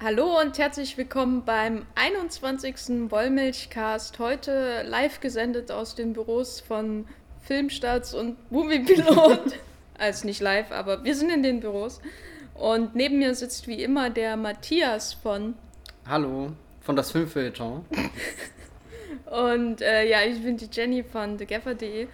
Hallo und herzlich willkommen beim 21. Wollmilchcast. Heute live gesendet aus den Büros von Filmstarts und Moviepilot. also nicht live, aber wir sind in den Büros. Und neben mir sitzt wie immer der Matthias von. Hallo, von das Filmfeuilleton. und äh, ja, ich bin die Jenny von thegaffer.de.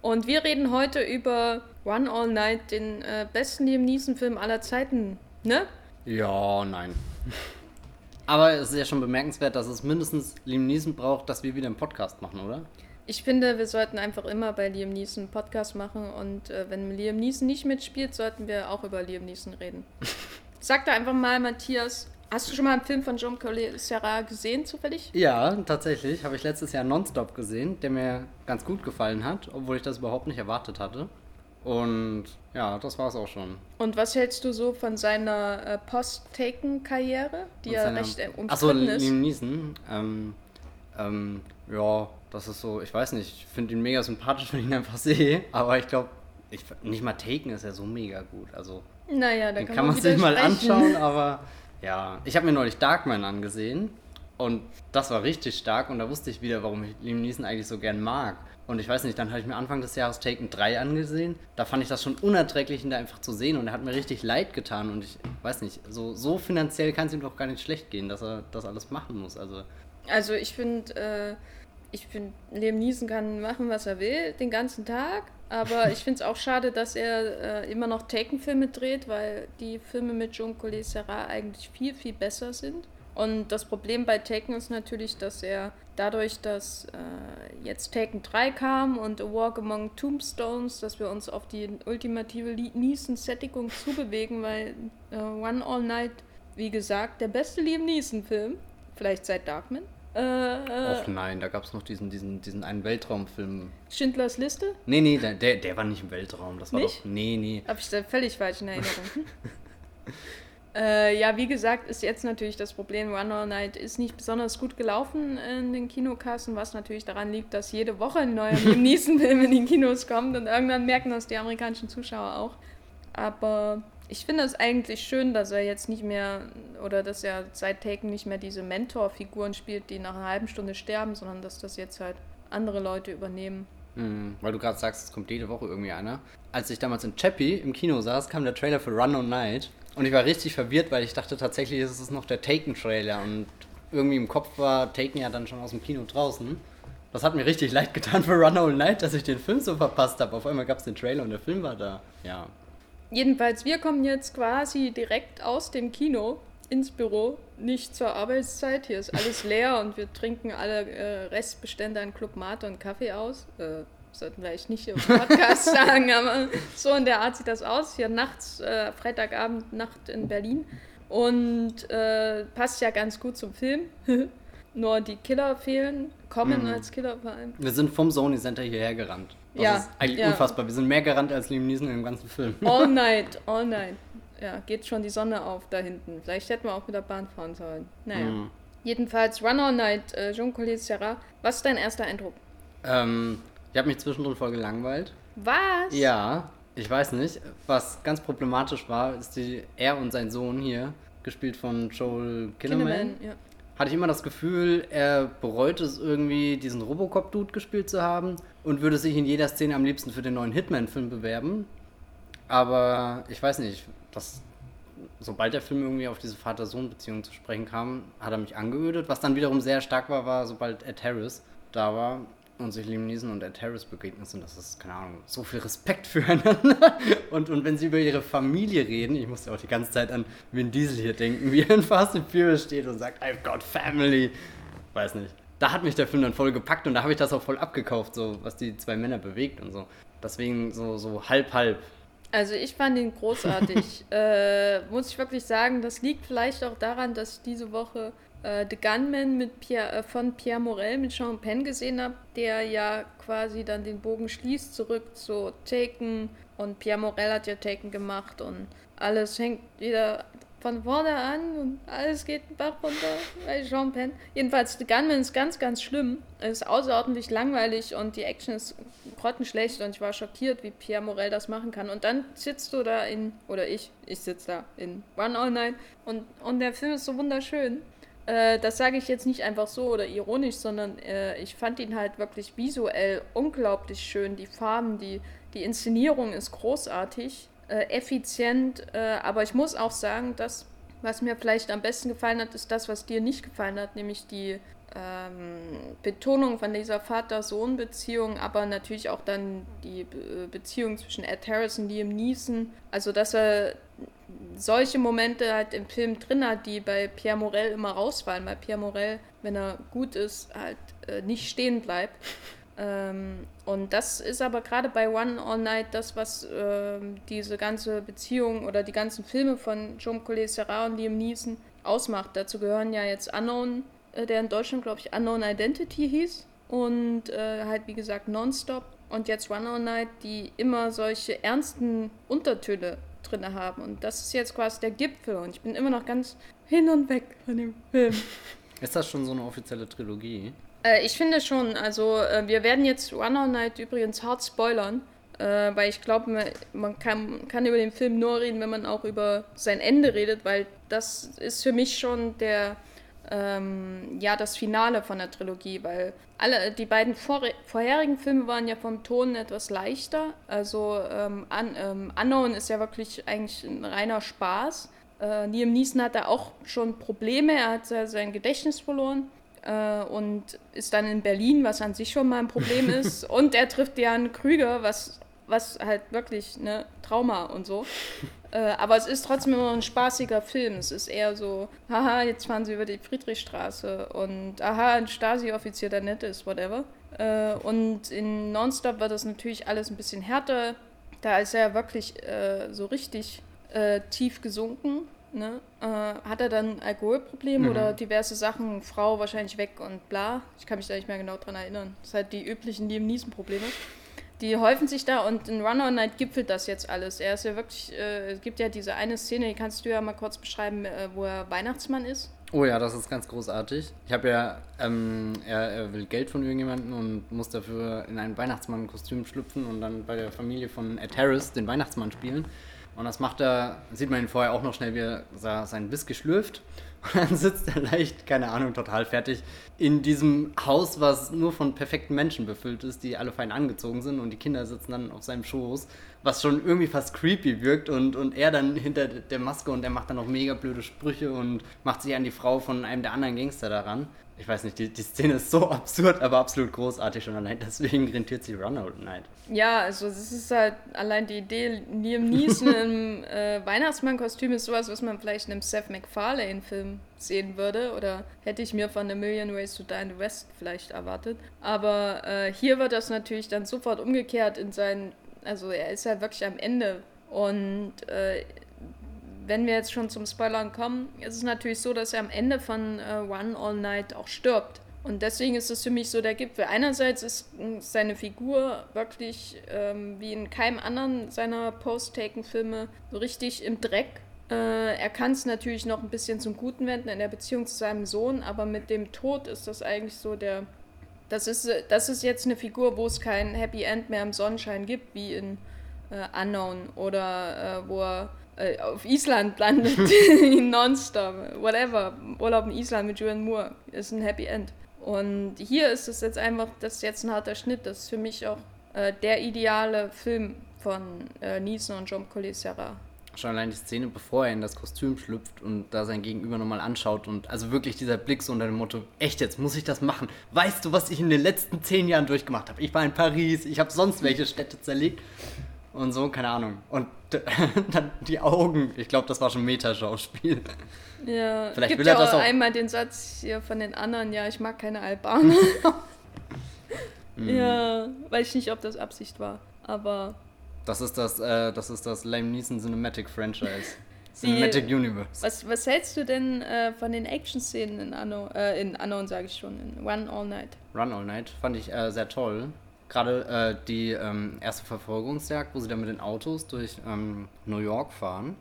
Und wir reden heute über Run All Night, den äh, besten Liam Neeson-Film aller Zeiten, ne? Ja, nein. Aber es ist ja schon bemerkenswert, dass es mindestens Liam Neeson braucht, dass wir wieder einen Podcast machen, oder? Ich finde, wir sollten einfach immer bei Liam Neeson einen Podcast machen und äh, wenn Liam Neeson nicht mitspielt, sollten wir auch über Liam Neeson reden. Sag da einfach mal, Matthias, hast du schon mal einen Film von Jean Collet Serra gesehen, zufällig? Ja, tatsächlich. Habe ich letztes Jahr Nonstop gesehen, der mir ganz gut gefallen hat, obwohl ich das überhaupt nicht erwartet hatte. Und ja, das war es auch schon. Und was hältst du so von seiner äh, Post-Taken-Karriere, die Und ja recht äh, umstritten ist? Liam Neeson. Ähm, ähm, ja, das ist so, ich weiß nicht, ich finde ihn mega sympathisch, wenn ich ihn einfach sehe, aber ich glaube, ich, nicht mal Taken ist ja so mega gut. Also, Naja, da den kann, kann man, man sich mal anschauen, aber ja, ich habe mir neulich Darkman angesehen und das war richtig stark und da wusste ich wieder, warum ich Liam Neeson eigentlich so gern mag. Und ich weiß nicht, dann habe ich mir Anfang des Jahres Taken 3 angesehen. Da fand ich das schon unerträglich, ihn da einfach zu sehen und er hat mir richtig leid getan und ich weiß nicht, so, so finanziell kann es ihm doch gar nicht schlecht gehen, dass er das alles machen muss. Also, Also ich finde, äh, ich finde, Liam Neeson kann machen, was er will, den ganzen Tag. Aber ich finde es auch schade, dass er äh, immer noch Taken-Filme dreht, weil die Filme mit Jean Collet Serra eigentlich viel, viel besser sind. Und das Problem bei Taken ist natürlich, dass er dadurch, dass äh, jetzt Taken 3 kam und A Walk Among Tombstones, dass wir uns auf die ultimative Neeson-Sättigung zubewegen, weil äh, One All Night, wie gesagt, der beste Liam Neeson-Film, vielleicht seit Darkman. Äh, äh, Och nein, da gab es noch diesen, diesen, diesen einen Weltraumfilm. Schindlers Liste? Nee, nee, der, der, der war nicht im Weltraum. Das war Nicht? doch. Nee, nee. Habe ich da völlig falsch in Erinnerung. äh, ja, wie gesagt, ist jetzt natürlich das Problem, One All Night ist nicht besonders gut gelaufen in den Kinokassen, was natürlich daran liegt, dass jede Woche ein neuer Liam Neeson-Film in die Kinos kommt und irgendwann merken das die amerikanischen Zuschauer auch. Aber ich finde es eigentlich schön, dass er jetzt nicht mehr, oder dass er seit Taken nicht mehr diese Mentorfiguren spielt, die nach einer halben Stunde sterben, sondern dass das jetzt halt andere Leute übernehmen. Hm, weil du gerade sagst, es kommt jede Woche irgendwie einer. Als ich damals in Chappie im Kino saß, kam der Trailer für Run on Night. Und ich war richtig verwirrt, weil ich dachte tatsächlich, ist es noch der Taken-Trailer. Und irgendwie im Kopf war Taken ja dann schon aus dem Kino draußen. Das hat mir richtig leid getan für Run All Night, dass ich den Film so verpasst habe. Auf einmal gab es den Trailer und der Film war da. Ja. Jedenfalls, wir kommen jetzt quasi direkt aus dem Kino ins Büro, nicht zur Arbeitszeit. Hier ist alles leer und wir trinken alle äh, Restbestände an Club Mate und Kaffee aus. Äh, sollten vielleicht nicht im Podcast sagen, aber so in der Art sieht das aus. Hier nachts, äh, Freitagabend, Nacht in Berlin. Und äh, passt ja ganz gut zum Film. Nur die Killer fehlen, kommen Mhm. als Killer vor allem. Wir sind vom Sony Center hierher gerannt. Das Ja, ist eigentlich ja. unfassbar. Wir sind mehr gerannt als Liam Neeson im ganzen Film. All night, all night. Ja, geht schon die Sonne auf da hinten. Vielleicht hätten wir auch mit der Bahn fahren sollen. Naja. Mhm. Jedenfalls, Run All Night, äh, Jean Collet Serra. Was ist dein erster Eindruck? Ähm, ich habe mich zwischendrin voll gelangweilt. Was? Ja, ich weiß nicht. Was ganz problematisch war, ist die, er und sein Sohn hier, gespielt von Joel Kinnaman. Kinnaman, ja. Hatte ich immer das Gefühl, er bereut es irgendwie, diesen Robocop-Dude gespielt zu haben und würde sich in jeder Szene am liebsten für den neuen Hitman-Film bewerben. Aber ich weiß nicht, das, sobald der Film irgendwie auf diese Vater-Sohn-Beziehung zu sprechen kam, hat er mich angeödet. Was dann wiederum sehr stark war, war, sobald Ed Harris da war und sich Liam Neeson und Ed Harris begegnet sind. Das ist, keine Ahnung, so viel Respekt füreinander. Und, und wenn sie über ihre Familie reden, ich musste auch die ganze Zeit an Vin Diesel hier denken, wie er in Fast and Furious steht und sagt, I've got family. Weiß nicht. Da hat mich der Film dann voll gepackt und da habe ich das auch voll abgekauft, so was die zwei Männer bewegt und so. Deswegen so, so halb, halb. Also ich fand ihn großartig. äh, muss ich wirklich sagen, das liegt vielleicht auch daran, dass ich diese Woche äh, The Gunman mit Pierre, äh, von Pierre Morel mit Sean Penn gesehen habe, der ja quasi dann den Bogen schließt zurück zu Taken und Pierre Morel hat ja Taken gemacht und alles hängt wieder von vorne an und alles geht den Bach runter bei Jean Penn. Jedenfalls, The Gunman ist ganz, ganz schlimm. Es ist außerordentlich langweilig und die Action ist grottenschlecht und ich war schockiert, wie Pierre Morel das machen kann. Und dann sitzt du da in, oder ich, ich sitze da in One All Night und, und der Film ist so wunderschön. Äh, das sage ich jetzt nicht einfach so oder ironisch, sondern äh, ich fand ihn halt wirklich visuell unglaublich schön. Die Farben, die, die Inszenierung ist großartig äh, effizient, äh, aber ich muss auch sagen, dass was mir vielleicht am besten gefallen hat, ist das, was dir nicht gefallen hat, nämlich die ähm, Betonung von dieser Vater-Sohn-Beziehung, aber natürlich auch dann die Be Beziehung zwischen Ed Harris und Liam Neeson. Also, dass er solche Momente halt im Film drin hat, die bei Pierre Morel immer rausfallen, weil Pierre Morel, wenn er gut ist, halt äh, nicht stehen bleibt. Ähm, und das ist aber gerade bei One All Night das, was äh, diese ganze Beziehung oder die ganzen Filme von John Collet Serra und Liam Neeson ausmacht. Dazu gehören ja jetzt Unknown, äh, der in Deutschland, glaube ich, Unknown Identity hieß. Und äh, halt, wie gesagt, Nonstop. Und jetzt One All Night, die immer solche ernsten Untertöne drin haben. Und das ist jetzt quasi der Gipfel. Und ich bin immer noch ganz hin und weg von dem Film. Ist das schon so eine offizielle Trilogie? Äh, ich finde schon, also äh, wir werden jetzt One All Night übrigens hart spoilern, äh, weil ich glaube, man, man kann, kann, über den Film nur reden, wenn man auch über sein Ende redet, weil das ist für mich schon der, ähm, ja, das Finale von der Trilogie, weil alle, die beiden vor, vorherigen Filme waren ja vom Ton etwas leichter, also ähm, Un, ähm, Unknown ist ja wirklich eigentlich ein reiner Spaß. Äh, Liam Neeson hatte auch schon Probleme, er hat sein Gedächtnis verloren äh, und ist dann in Berlin, was an sich schon mal ein Problem ist. und er trifft Jan Krüger, was, was halt wirklich ne Trauma und so. Äh, aber es ist trotzdem immer ein spaßiger Film. Es ist eher so, haha, jetzt fahren sie über die Friedrichstraße und aha, ein Stasi-Offizier, der nett ist, whatever. Äh, und in Nonstop wird das natürlich alles ein bisschen härter. Da ist er wirklich äh, so richtig äh, tief gesunken ne, hat er dann Alkoholprobleme mhm. oder diverse Sachen, Frau wahrscheinlich weg und bla. Ich kann mich da nicht mehr genau dran erinnern. Das sind halt die üblichen Liam Neeson-Probleme. Die häufen sich da und in Run All Night gipfelt das jetzt alles. Er ist ja wirklich, äh, es gibt ja diese eine Szene, die kannst du ja mal kurz beschreiben, äh, wo er Weihnachtsmann ist. Oh ja, das ist ganz großartig. Ich habe ja, ähm, er, er, will Geld von irgendjemandem und muss dafür in ein Weihnachtsmann-Kostüm schlüpfen und dann bei der Familie von Ed Harris den Weihnachtsmann spielen. Und das macht er, sieht man ihn vorher auch noch schnell, wie er seinen Biss geschlürft. Und dann sitzt er leicht, keine Ahnung, total fertig in diesem Haus, was nur von perfekten Menschen befüllt ist, die alle fein angezogen sind und die Kinder sitzen dann auf seinem Schoß, was schon irgendwie fast creepy wirkt und, und er dann hinter der Maske und er macht dann noch mega blöde Sprüche und macht sich an die Frau von einem der anderen Gangster daran ich weiß nicht, die, die Szene ist so absurd, aber absolut großartig schon allein deswegen rentiert sie Run Out Night. Ja, also es ist halt allein die Idee, Liam Neeson im äh, Weihnachtsmann-Kostüm ist sowas, was man vielleicht in einem Seth MacFarlane-Film sehen würde oder hätte ich mir von A Million Ways to Die in the West vielleicht erwartet. Aber äh, hier wird das natürlich dann sofort umgekehrt in seinen, also er ist ja wirklich am Ende und äh, wenn wir jetzt schon zum Spoilern kommen, ist es natürlich so, dass er am Ende von äh, One All Night auch stirbt. Und deswegen ist es für mich so der Gipfel. Einerseits ist seine Figur wirklich ähm, wie in keinem anderen seiner Post-Taken-Filme so richtig im Dreck. Äh, er kann es natürlich noch ein bisschen zum Guten wenden in der Beziehung zu seinem Sohn, aber mit dem Tod ist das eigentlich so der. Das ist, das ist jetzt eine Figur, wo es kein Happy End mehr im Sonnenschein gibt, wie in äh, Unknown oder äh, wo er äh, auf Island landet, nonstop, whatever. Urlaub in Island mit Julian Moore ist ein Happy End. Und hier ist es jetzt einfach, das ist jetzt ein harter Schnitt. Das ist für mich auch äh, der ideale Film von äh, Neeson und John Collet-Serra. Schon allein die Szene, bevor er in das Kostüm schlüpft und da sein Gegenüber nochmal anschaut und also wirklich dieser Blick so unter dem Motto, echt jetzt, muss ich das machen? Weißt du, was ich in den letzten zehn Jahren durchgemacht habe? Ich war in Paris, ich habe sonst welche Städte zerlegt und so, keine Ahnung. Und dann die Augen, ich glaube, das war schon Metaschauspiel. Ja, Vielleicht gibt will ja er das auch einmal den Satz hier von den anderen, ja, ich mag keine Albaner. mm. Ja, weiß ich nicht, ob das Absicht war, aber... Das ist das, äh, das ist das Lame Neeson Cinematic Franchise. Cinematic die, Universe. Was, was hältst du denn äh, von den Action-Szenen in Anno, äh, in Unknown, sage ich schon, in Run All Night? Run All Night fand ich äh, sehr toll. Gerade äh, die ähm, erste Verfolgungsjagd, wo sie dann mit den Autos durch ähm, New York fahren.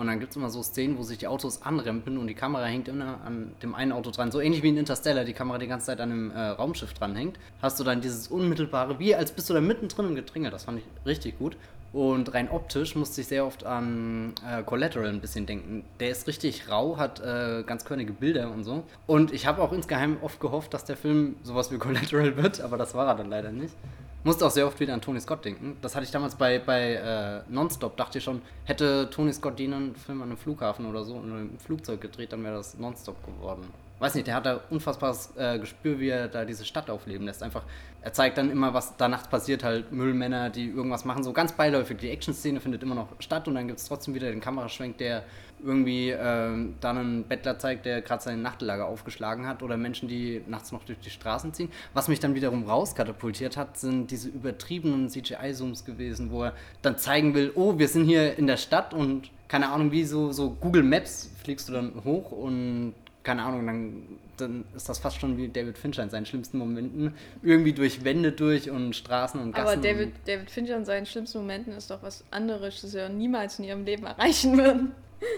Und dann gibt es immer so Szenen, wo sich die Autos anrempeln und die Kamera hängt immer an dem einen Auto dran. So ähnlich wie in Interstellar, die Kamera die ganze Zeit an einem äh, Raumschiff dranhängt. Hast du dann dieses unmittelbare, wie als bist du da mittendrin im Gedränge. Das fand ich richtig gut. Und rein optisch musste ich sehr oft an äh, Collateral ein bisschen denken. Der ist richtig rau, hat äh, ganz körnige Bilder und so. Und ich habe auch insgeheim oft gehofft, dass der Film sowas wie Collateral wird, aber das war er dann leider nicht. Musste auch sehr oft wieder an Tony Scott denken. Das hatte ich damals bei, bei äh, Nonstop, dachte ich schon, hätte Tony Scott den Film an einem Flughafen oder so in einem Flugzeug gedreht, dann wäre das Nonstop geworden. Weiß nicht, der hat da unfassbares äh, Gespür, wie er da diese Stadt aufleben lässt. Einfach, er zeigt dann immer, was da nachts passiert, halt Müllmänner, die irgendwas machen, so ganz beiläufig. Die Action-Szene findet immer noch statt und dann gibt es trotzdem wieder den Kameraschwenk, der irgendwie äh, dann einen Bettler zeigt, der gerade sein Nachtlager aufgeschlagen hat oder Menschen, die nachts noch durch die Straßen ziehen. Was mich dann wiederum rauskatapultiert hat, sind diese übertriebenen CGI-Zooms gewesen, wo er dann zeigen will, oh, wir sind hier in der Stadt und keine Ahnung, wie so, so Google Maps fliegst du dann hoch und keine Ahnung, dann, dann ist das fast schon wie David Fincher in seinen schlimmsten Momenten. Irgendwie durch Wände durch und Straßen und Gassen. Aber David, David Fincher in seinen schlimmsten Momenten ist doch was anderes, das sie niemals in ihrem Leben erreichen würden.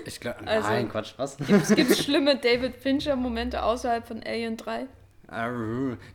Ich glaube, also, nein, Quatsch, was? Gibt es schlimme David Fincher-Momente außerhalb von Alien 3?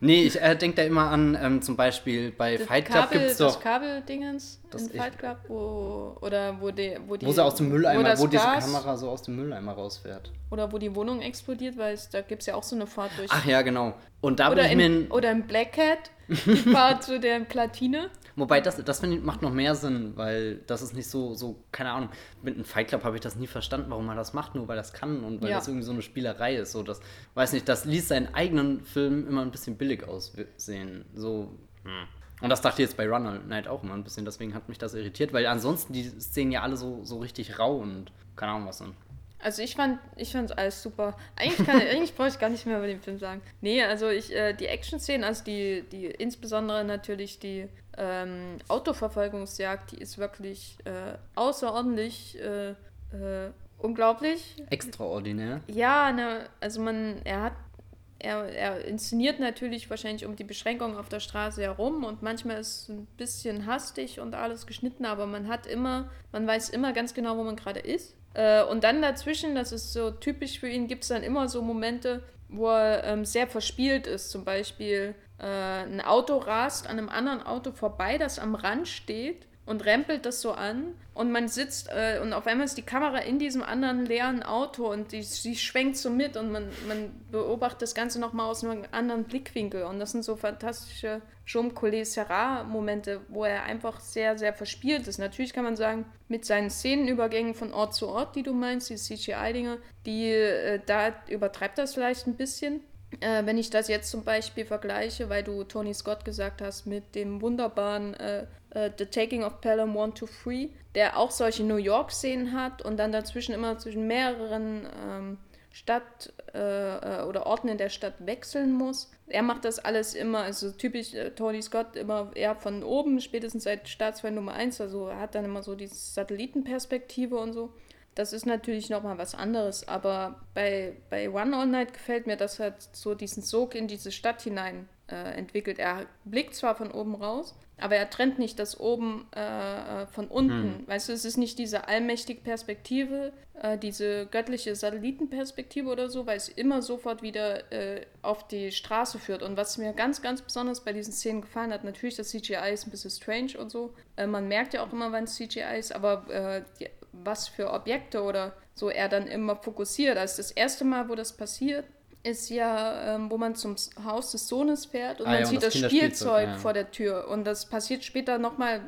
Nee, ich äh, denke da immer an, ähm, zum Beispiel bei das Fight Club gibt es doch... Das Kabeldingens in Fight Club, wo, oder wo, die, wo, die, wo sie aus dem Mülleimer, wo, wo diese Kamera so aus dem Mülleimer rausfährt. Oder wo die Wohnung explodiert, weil es, da gibt es ja auch so eine Fahrt durch... Ach ja, genau. Und da oder, in, oder in Black Cat, die Fahrt zu der Platine. Wobei, das, das finde ich, macht noch mehr Sinn, weil das ist nicht so, so keine Ahnung, mit einem Fight Club habe ich das nie verstanden, warum man das macht, nur weil das kann und weil ja. das irgendwie so eine Spielerei ist. So, das, weiß nicht, das ließ seinen eigenen Film immer ein bisschen billig aussehen. So, hm. Und das dachte ich jetzt bei Runner Night auch immer ein bisschen, deswegen hat mich das irritiert, weil ansonsten die Szenen ja alle so, so richtig rau und keine Ahnung was sind. Also ich fand, ich fand alles super. Eigentlich, kann, eigentlich brauche ich gar nicht mehr über den Film sagen. Nee, also ich, äh, die Action-Szenen, also die, die, insbesondere natürlich die ähm, Autoverfolgungsjagd, die ist wirklich äh, außerordentlich äh, äh unglaublich. Extraordinär. Ja, ne, also man, er hat er, er inszeniert natürlich wahrscheinlich um die Beschränkung auf der Straße herum und manchmal ist es ein bisschen hastig und alles geschnitten, aber man hat immer, man weiß immer ganz genau, wo man gerade ist. Äh, und dann dazwischen, das ist so typisch für ihn, gibt es dann immer so Momente, wo er ähm, sehr verspielt ist. Zum Beispiel äh, ein Auto rast an einem anderen Auto vorbei, das am Rand steht und rempelt das so an und man sitzt äh, und auf einmal ist die Kamera in diesem anderen leeren Auto und die, die schwenkt so mit und man, man beobachtet das Ganze nochmal aus einem anderen Blickwinkel und das sind so fantastische Jaume Collet Serra Momente, wo er einfach sehr, sehr verspielt ist. Natürlich kann man sagen, mit seinen Szenenübergängen von Ort zu Ort, die du meinst, die CGI-Dinge, die, äh, da übertreibt das vielleicht ein bisschen. Äh, wenn ich das jetzt zum Beispiel vergleiche, weil du Tony Scott gesagt hast, mit dem wunderbaren äh, äh, The Taking of Pelham 1 to 3, der auch solche New York-Szenen hat und dann dazwischen immer zwischen mehreren ähm, Stadt äh, äh, oder Orten in der Stadt wechseln muss. Er macht das alles immer, also typisch äh, Tony Scott, immer eher von oben, spätestens seit Staatsfeind Nummer 1, also er hat dann immer so diese Satellitenperspektive und so. Das ist natürlich nochmal was anderes, aber bei, bei One All Night gefällt mir, dass er so diesen Sog in diese Stadt hinein äh, entwickelt. Er blickt zwar von oben raus, aber er trennt nicht das oben äh, äh, von unten. Hm. Weißt du, es ist nicht diese allmächtige Perspektive, äh, diese göttliche Satellitenperspektive oder so, weil es immer sofort wieder äh, auf die Straße führt. Und was mir ganz, ganz besonders bei diesen Szenen gefallen hat, natürlich das CGI ist ein bisschen strange und so. Äh, man merkt ja auch immer, wann es CGI ist, aber äh, die, was für Objekte oder so er dann immer fokussiert. Also das erste Mal, wo das passiert, ist ja, ähm, wo man zum Haus des Sohnes fährt und ah, man ja, sieht das, das Spielzeug ja. vor der Tür. Und das passiert später nochmal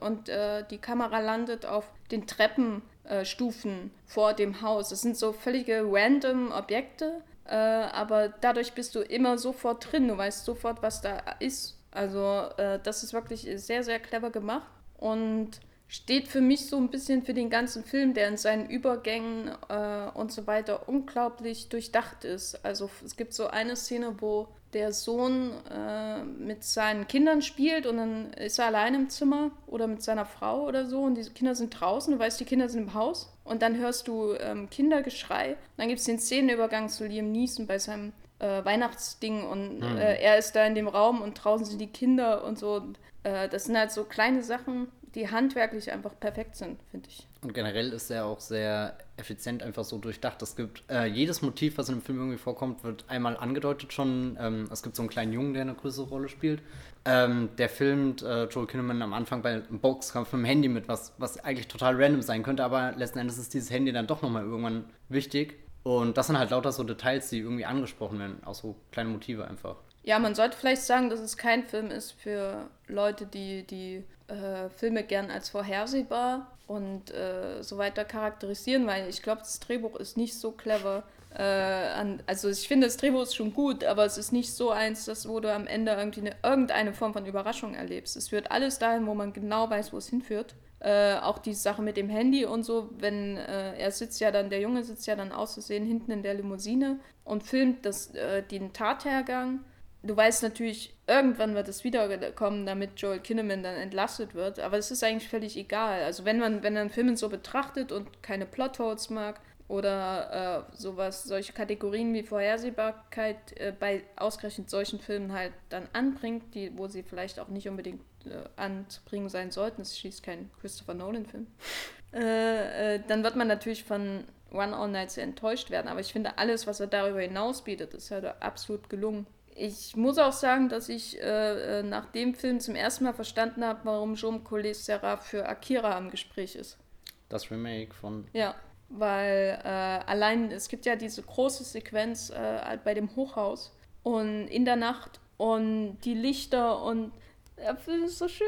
und äh, die Kamera landet auf den Treppenstufen äh, vor dem Haus. Das sind so völlige random Objekte, äh, aber dadurch bist du immer sofort drin. Du weißt sofort, was da ist. Also äh, das ist wirklich sehr, sehr clever gemacht. Und steht für mich so ein bisschen für den ganzen Film, der in seinen Übergängen äh, und so weiter unglaublich durchdacht ist. Also es gibt so eine Szene, wo der Sohn äh, mit seinen Kindern spielt und dann ist er allein im Zimmer oder mit seiner Frau oder so und die Kinder sind draußen, du weißt, die Kinder sind im Haus und dann hörst du ähm, Kindergeschrei. Dann gibt es den Szenenübergang zu Liam Neeson bei seinem äh, Weihnachtsding und mhm. er ist da in dem Raum und draußen sind die Kinder und so. Und, äh, das sind halt so kleine Sachen, die handwerklich einfach perfekt sind, finde ich. Und generell ist er auch sehr effizient einfach so durchdacht. Es gibt äh, jedes Motiv, was in dem Film irgendwie vorkommt, wird einmal angedeutet schon. Ähm, es gibt so einen kleinen Jungen, der eine größere Rolle spielt. Ähm, der filmt äh, Joel Kinnaman am Anfang bei einem Boxkampf mit dem Handy mit, was, was eigentlich total random sein könnte, aber letzten Endes ist dieses Handy dann doch nochmal irgendwann wichtig. Und das sind halt lauter so Details, die irgendwie angesprochen werden, auch so kleine Motive einfach. Ja, man sollte vielleicht sagen, dass es kein Film ist für Leute, die die äh, Filme gern als vorhersehbar und äh, so weiter charakterisieren, weil ich glaube, das Drehbuch ist nicht so clever. Äh, an, also ich finde, das Drehbuch ist schon gut, aber es ist nicht so eins, dass, wo du am Ende irgendwie eine, irgendeine Form von Überraschung erlebst. Es führt alles dahin, wo man genau weiß, wo es hinführt. Äh, auch die Sache mit dem Handy und so, wenn äh, er sitzt ja dann, der Junge sitzt ja dann auszusehen hinten in der Limousine und filmt das, äh, den Tathergang du weißt natürlich, irgendwann wird es wiederkommen, damit Joel Kinnaman dann entlastet wird, aber es ist eigentlich völlig egal. Also wenn man, wenn man Filme so betrachtet und keine Plotholes mag oder äh, sowas, solche Kategorien wie Vorhersehbarkeit äh, bei ausgerechnet solchen Filmen halt dann anbringt, die, wo sie vielleicht auch nicht unbedingt äh, anzubringen sein sollten, es schließt kein Christopher Nolan-Film, äh, äh, dann wird man natürlich von One All Night sehr enttäuscht werden. Aber ich finde, alles, was er darüber hinaus bietet, ist halt absolut gelungen ich muss auch sagen, dass ich äh, äh, nach dem Film zum ersten Mal verstanden habe, warum Jaume Collet Serra für Akira im Gespräch ist. Das Remake von. Ja, weil äh, allein es gibt ja diese große Sequenz äh, bei dem Hochhaus und in der Nacht und die Lichter und der Film ist so schön.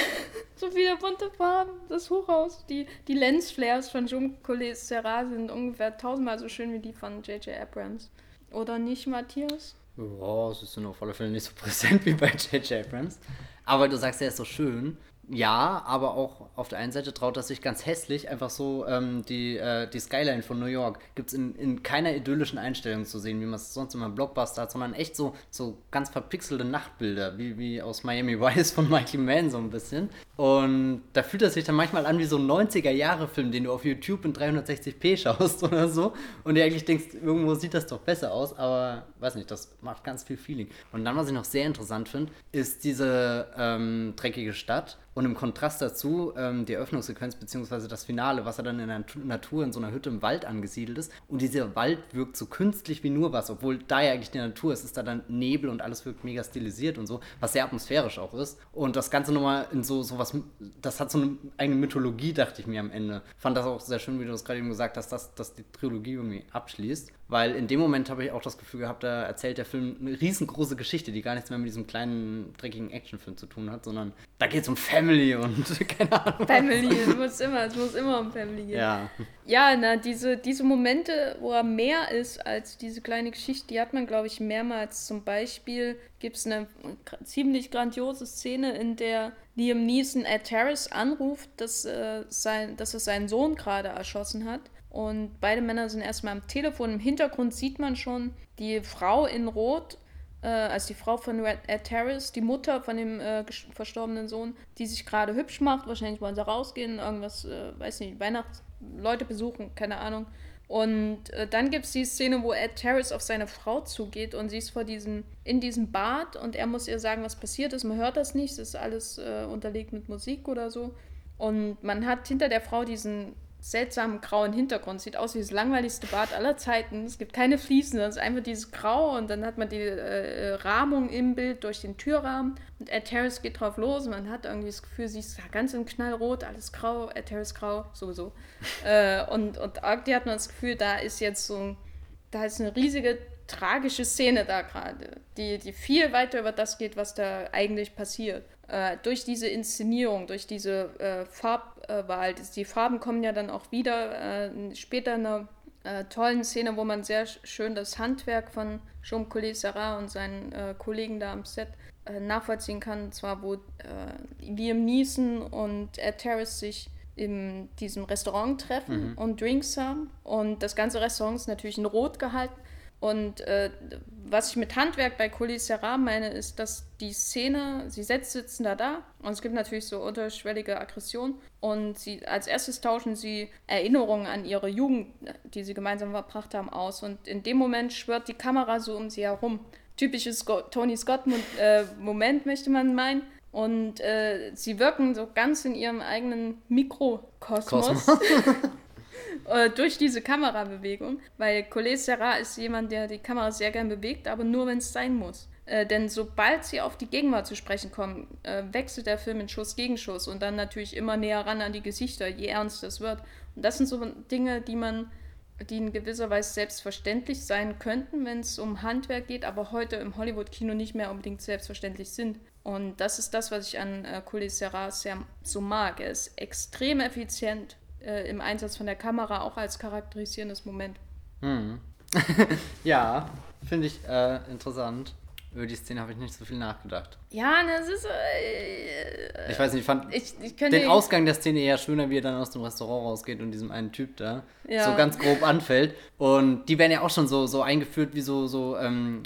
so viele bunte Farben. Das Hochhaus, die, die Lensflares von Jaume Collet Serra sind ungefähr tausendmal so schön wie die von J.J. Abrams. Oder nicht, Matthias? Ja, sie sind auf alle Fälle nicht so präsent wie bei J.J. Abrams. Aber du sagst, er ist so schön. Ja, aber auch auf der einen Seite traut er sich ganz hässlich einfach so ähm, die, äh, die Skyline von New York gibt es in, in keiner idyllischen Einstellung zu sehen, wie man es sonst immer im Blockbuster hat, sondern echt so, so ganz verpixelte Nachtbilder, wie, wie aus Miami Vice von Michael Mann so ein bisschen. Und da fühlt er sich dann manchmal an wie so ein 90er-Jahre-Film, den du auf YouTube in 360p schaust oder so und dir eigentlich denkst, irgendwo sieht das doch besser aus, aber weiß nicht, das macht ganz viel Feeling. Und dann, was ich noch sehr interessant finde, ist diese ähm, dreckige Stadt und im Kontrast dazu ähm, die Eröffnungssequenz bzw. das Finale, was er dann in der Natur in so einer Hütte im Wald angesiedelt ist. Und dieser Wald wirkt so künstlich wie nur was, obwohl da ja eigentlich die Natur ist, ist da dann Nebel und alles wirkt mega stilisiert und so, was sehr atmosphärisch auch ist. Und das Ganze nochmal in so, so was, das hat so eine eigene Mythologie, dachte ich mir am Ende. Fand das auch sehr schön, wie du es gerade eben gesagt hast, dass, dass die Trilogie irgendwie abschließt. Weil in dem Moment habe ich auch das Gefühl gehabt, da erzählt der Film eine riesengroße Geschichte, die gar nichts mehr mit diesem kleinen, dreckigen Actionfilm zu tun hat, sondern da geht es um Family und keine Ahnung. Family, es muss immer, es muss immer um Family gehen. Ja. Ja, na, diese, diese Momente, wo er mehr ist als diese kleine Geschichte, die hat man, glaube ich, mehrmals. Zum Beispiel gibt es eine ziemlich grandiose Szene, in der Liam Neeson Ed Terrace anruft, dass, äh, sein, dass er seinen Sohn gerade erschossen hat. Und beide Männer sind erstmal am Telefon. Im Hintergrund sieht man schon die Frau in Rot, äh, also die Frau von Ed Terrace, die Mutter von dem äh, verstorbenen Sohn, die sich gerade hübsch macht. Wahrscheinlich wollen sie rausgehen, irgendwas, äh, weiß nicht, Weihnachtsleute besuchen, keine Ahnung. Und äh, dann gibt es die Szene, wo Ed Terrace auf seine Frau zugeht und sie ist vor diesem, in diesem Bad und er muss ihr sagen, was passiert ist. Man hört das nicht, es ist alles äh, unterlegt mit Musik oder so. Und man hat hinter der Frau diesen seltsamen grauen Hintergrund. Sieht aus wie das langweiligste Bad aller Zeiten. Es gibt keine Fliesen, es ist einfach dieses Grau und dann hat man die äh, Rahmung im Bild durch den Türrahmen und Ed Harris geht drauf los und man hat irgendwie das Gefühl, sie ist ganz in Knallrot, alles grau, Ed Harris grau, sowieso. äh, und, und irgendwie hat man das Gefühl, da ist jetzt so, da ist eine riesige tragische Szene da gerade, die, die viel weiter über das geht, was da eigentlich passiert. Äh, durch diese Inszenierung, durch diese äh, Farbwahl, die Farben kommen ja dann auch wieder äh, später in einer äh, tollen Szene, wo man sehr schön das Handwerk von Jean Collet Sarah und seinen äh, Kollegen da am Set nachvollziehen kann. Und zwar, wo Liam Neeson und Ed Terrace sich in diesem Restaurant treffen mhm. und Drinks haben. Und das ganze Restaurant ist natürlich in Rot gehalten. Und äh, was ich mit Handwerk bei Colisera meine, ist, dass die Szene, sie setzt sitzen da da und es gibt natürlich so unterschwellige Aggression und sie als erstes tauschen sie Erinnerungen an ihre Jugend, die sie gemeinsam verbracht haben, aus und in dem Moment schwört die Kamera so um sie herum. Typisches Tony Scott-Moment, äh, möchte man meinen. Und äh, sie wirken so ganz in ihrem eigenen Mikrokosmos. äh, durch diese Kamerabewegung, weil Collet Serra ist jemand, der die Kamera sehr gern bewegt, aber nur wenn es sein muss. Äh, denn sobald sie auf die Gegenwart zu sprechen kommen, äh, wechselt der Film in Schuss gegen Schuss und dann natürlich immer näher ran an die Gesichter, je ernster es wird. Und das sind so Dinge, die man, die in gewisser Weise selbstverständlich sein könnten, wenn es um Handwerk geht, aber heute im Hollywood-Kino nicht mehr unbedingt selbstverständlich sind. Und das ist das, was ich an äh, Collet Serra sehr so mag. Er ist extrem effizient äh, im Einsatz von der Kamera, auch als charakterisierendes Moment. Hm. ja, finde ich äh, interessant. Über die Szene habe ich nicht so viel nachgedacht. Ja, das ist. Äh, ich weiß nicht, ich fand ich, ich den Ausgang der Szene eher schöner, wie er dann aus dem Restaurant rausgeht und diesem einen Typ da Ja. so ganz grob anfällt. Und die werden ja auch schon so, so eingeführt, wie so, so ähm,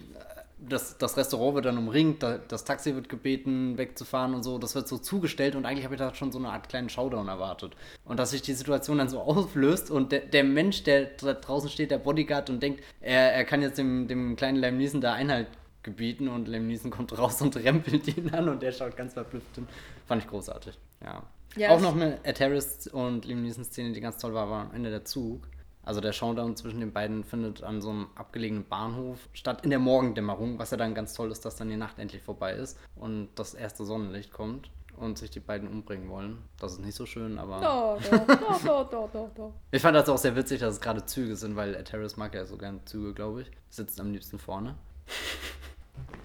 das, das Restaurant wird dann umringt, da, das Taxi wird gebeten, wegzufahren und so. Das wird so zugestellt und eigentlich habe ich da schon so eine Art kleinen Showdown erwartet. Und dass sich die Situation dann so auflöst und der, der Mensch, der da draußen steht, der Bodyguard und denkt, er, er kann jetzt dem, dem kleinen Liam Neeson da Einhalt gebieten und Liam Neeson kommt raus und rempelt ihn an und der schaut ganz verblüfft hin. Fand ich großartig, ja. Ja, auch noch eine Harris und Liam Neeson Szene, die ganz toll war, war am Ende der Zug. Also der Showdown zwischen den beiden findet an so einem abgelegenen Bahnhof statt, in der Morgendämmerung, was ja dann ganz toll ist, dass dann die Nacht endlich vorbei ist und das erste Sonnenlicht kommt und sich die beiden umbringen wollen. Das ist nicht so schön, aber Doch, doch, doch, doch, doch, doch, ich fand das auch sehr witzig, dass es gerade Züge sind, weil Harris mag ja so gern Züge, glaube ich. Sitzt am liebsten vorne.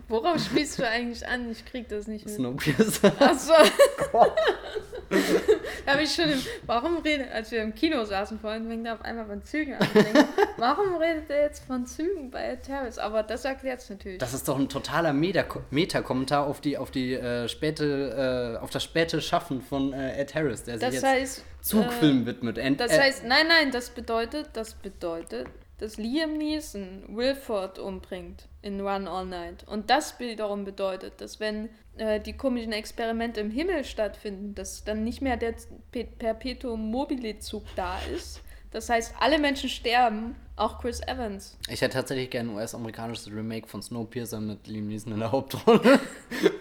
Worauf spielst du eigentlich an? Ich krieg das nicht mit. Snowpiercer. Achso. da habe ich schon im, Warum redet, als wir im Kino saßen vorhin, fängt er auf einmal von Zügen an. Denke, warum redet er jetzt von Zügen bei Terrace? Aber das erklärt es natürlich. Das ist doch ein totaler Meta- Meta-Kommentar auf die, auf die äh, späte, äh, auf das späte Schaffen von äh, Ed Harris, der sich das jetzt heißt. Zugfilm äh, widmet. Ent- Das heißt, nein, nein, das bedeutet, das bedeutet, dass Liam Neeson Wilford umbringt in Run All Night. Und das wiederum bedeutet, dass wenn äh, die komischen Experimente im Himmel stattfinden, dass dann nicht mehr der Pe- Perpetuum mobile Zug da ist. Das heißt, alle Menschen sterben, auch Chris Evans. ich hätte tatsächlich gerne ein US-amerikanisches Remake von Snowpiercer mit Liam Neeson in der Hauptrolle.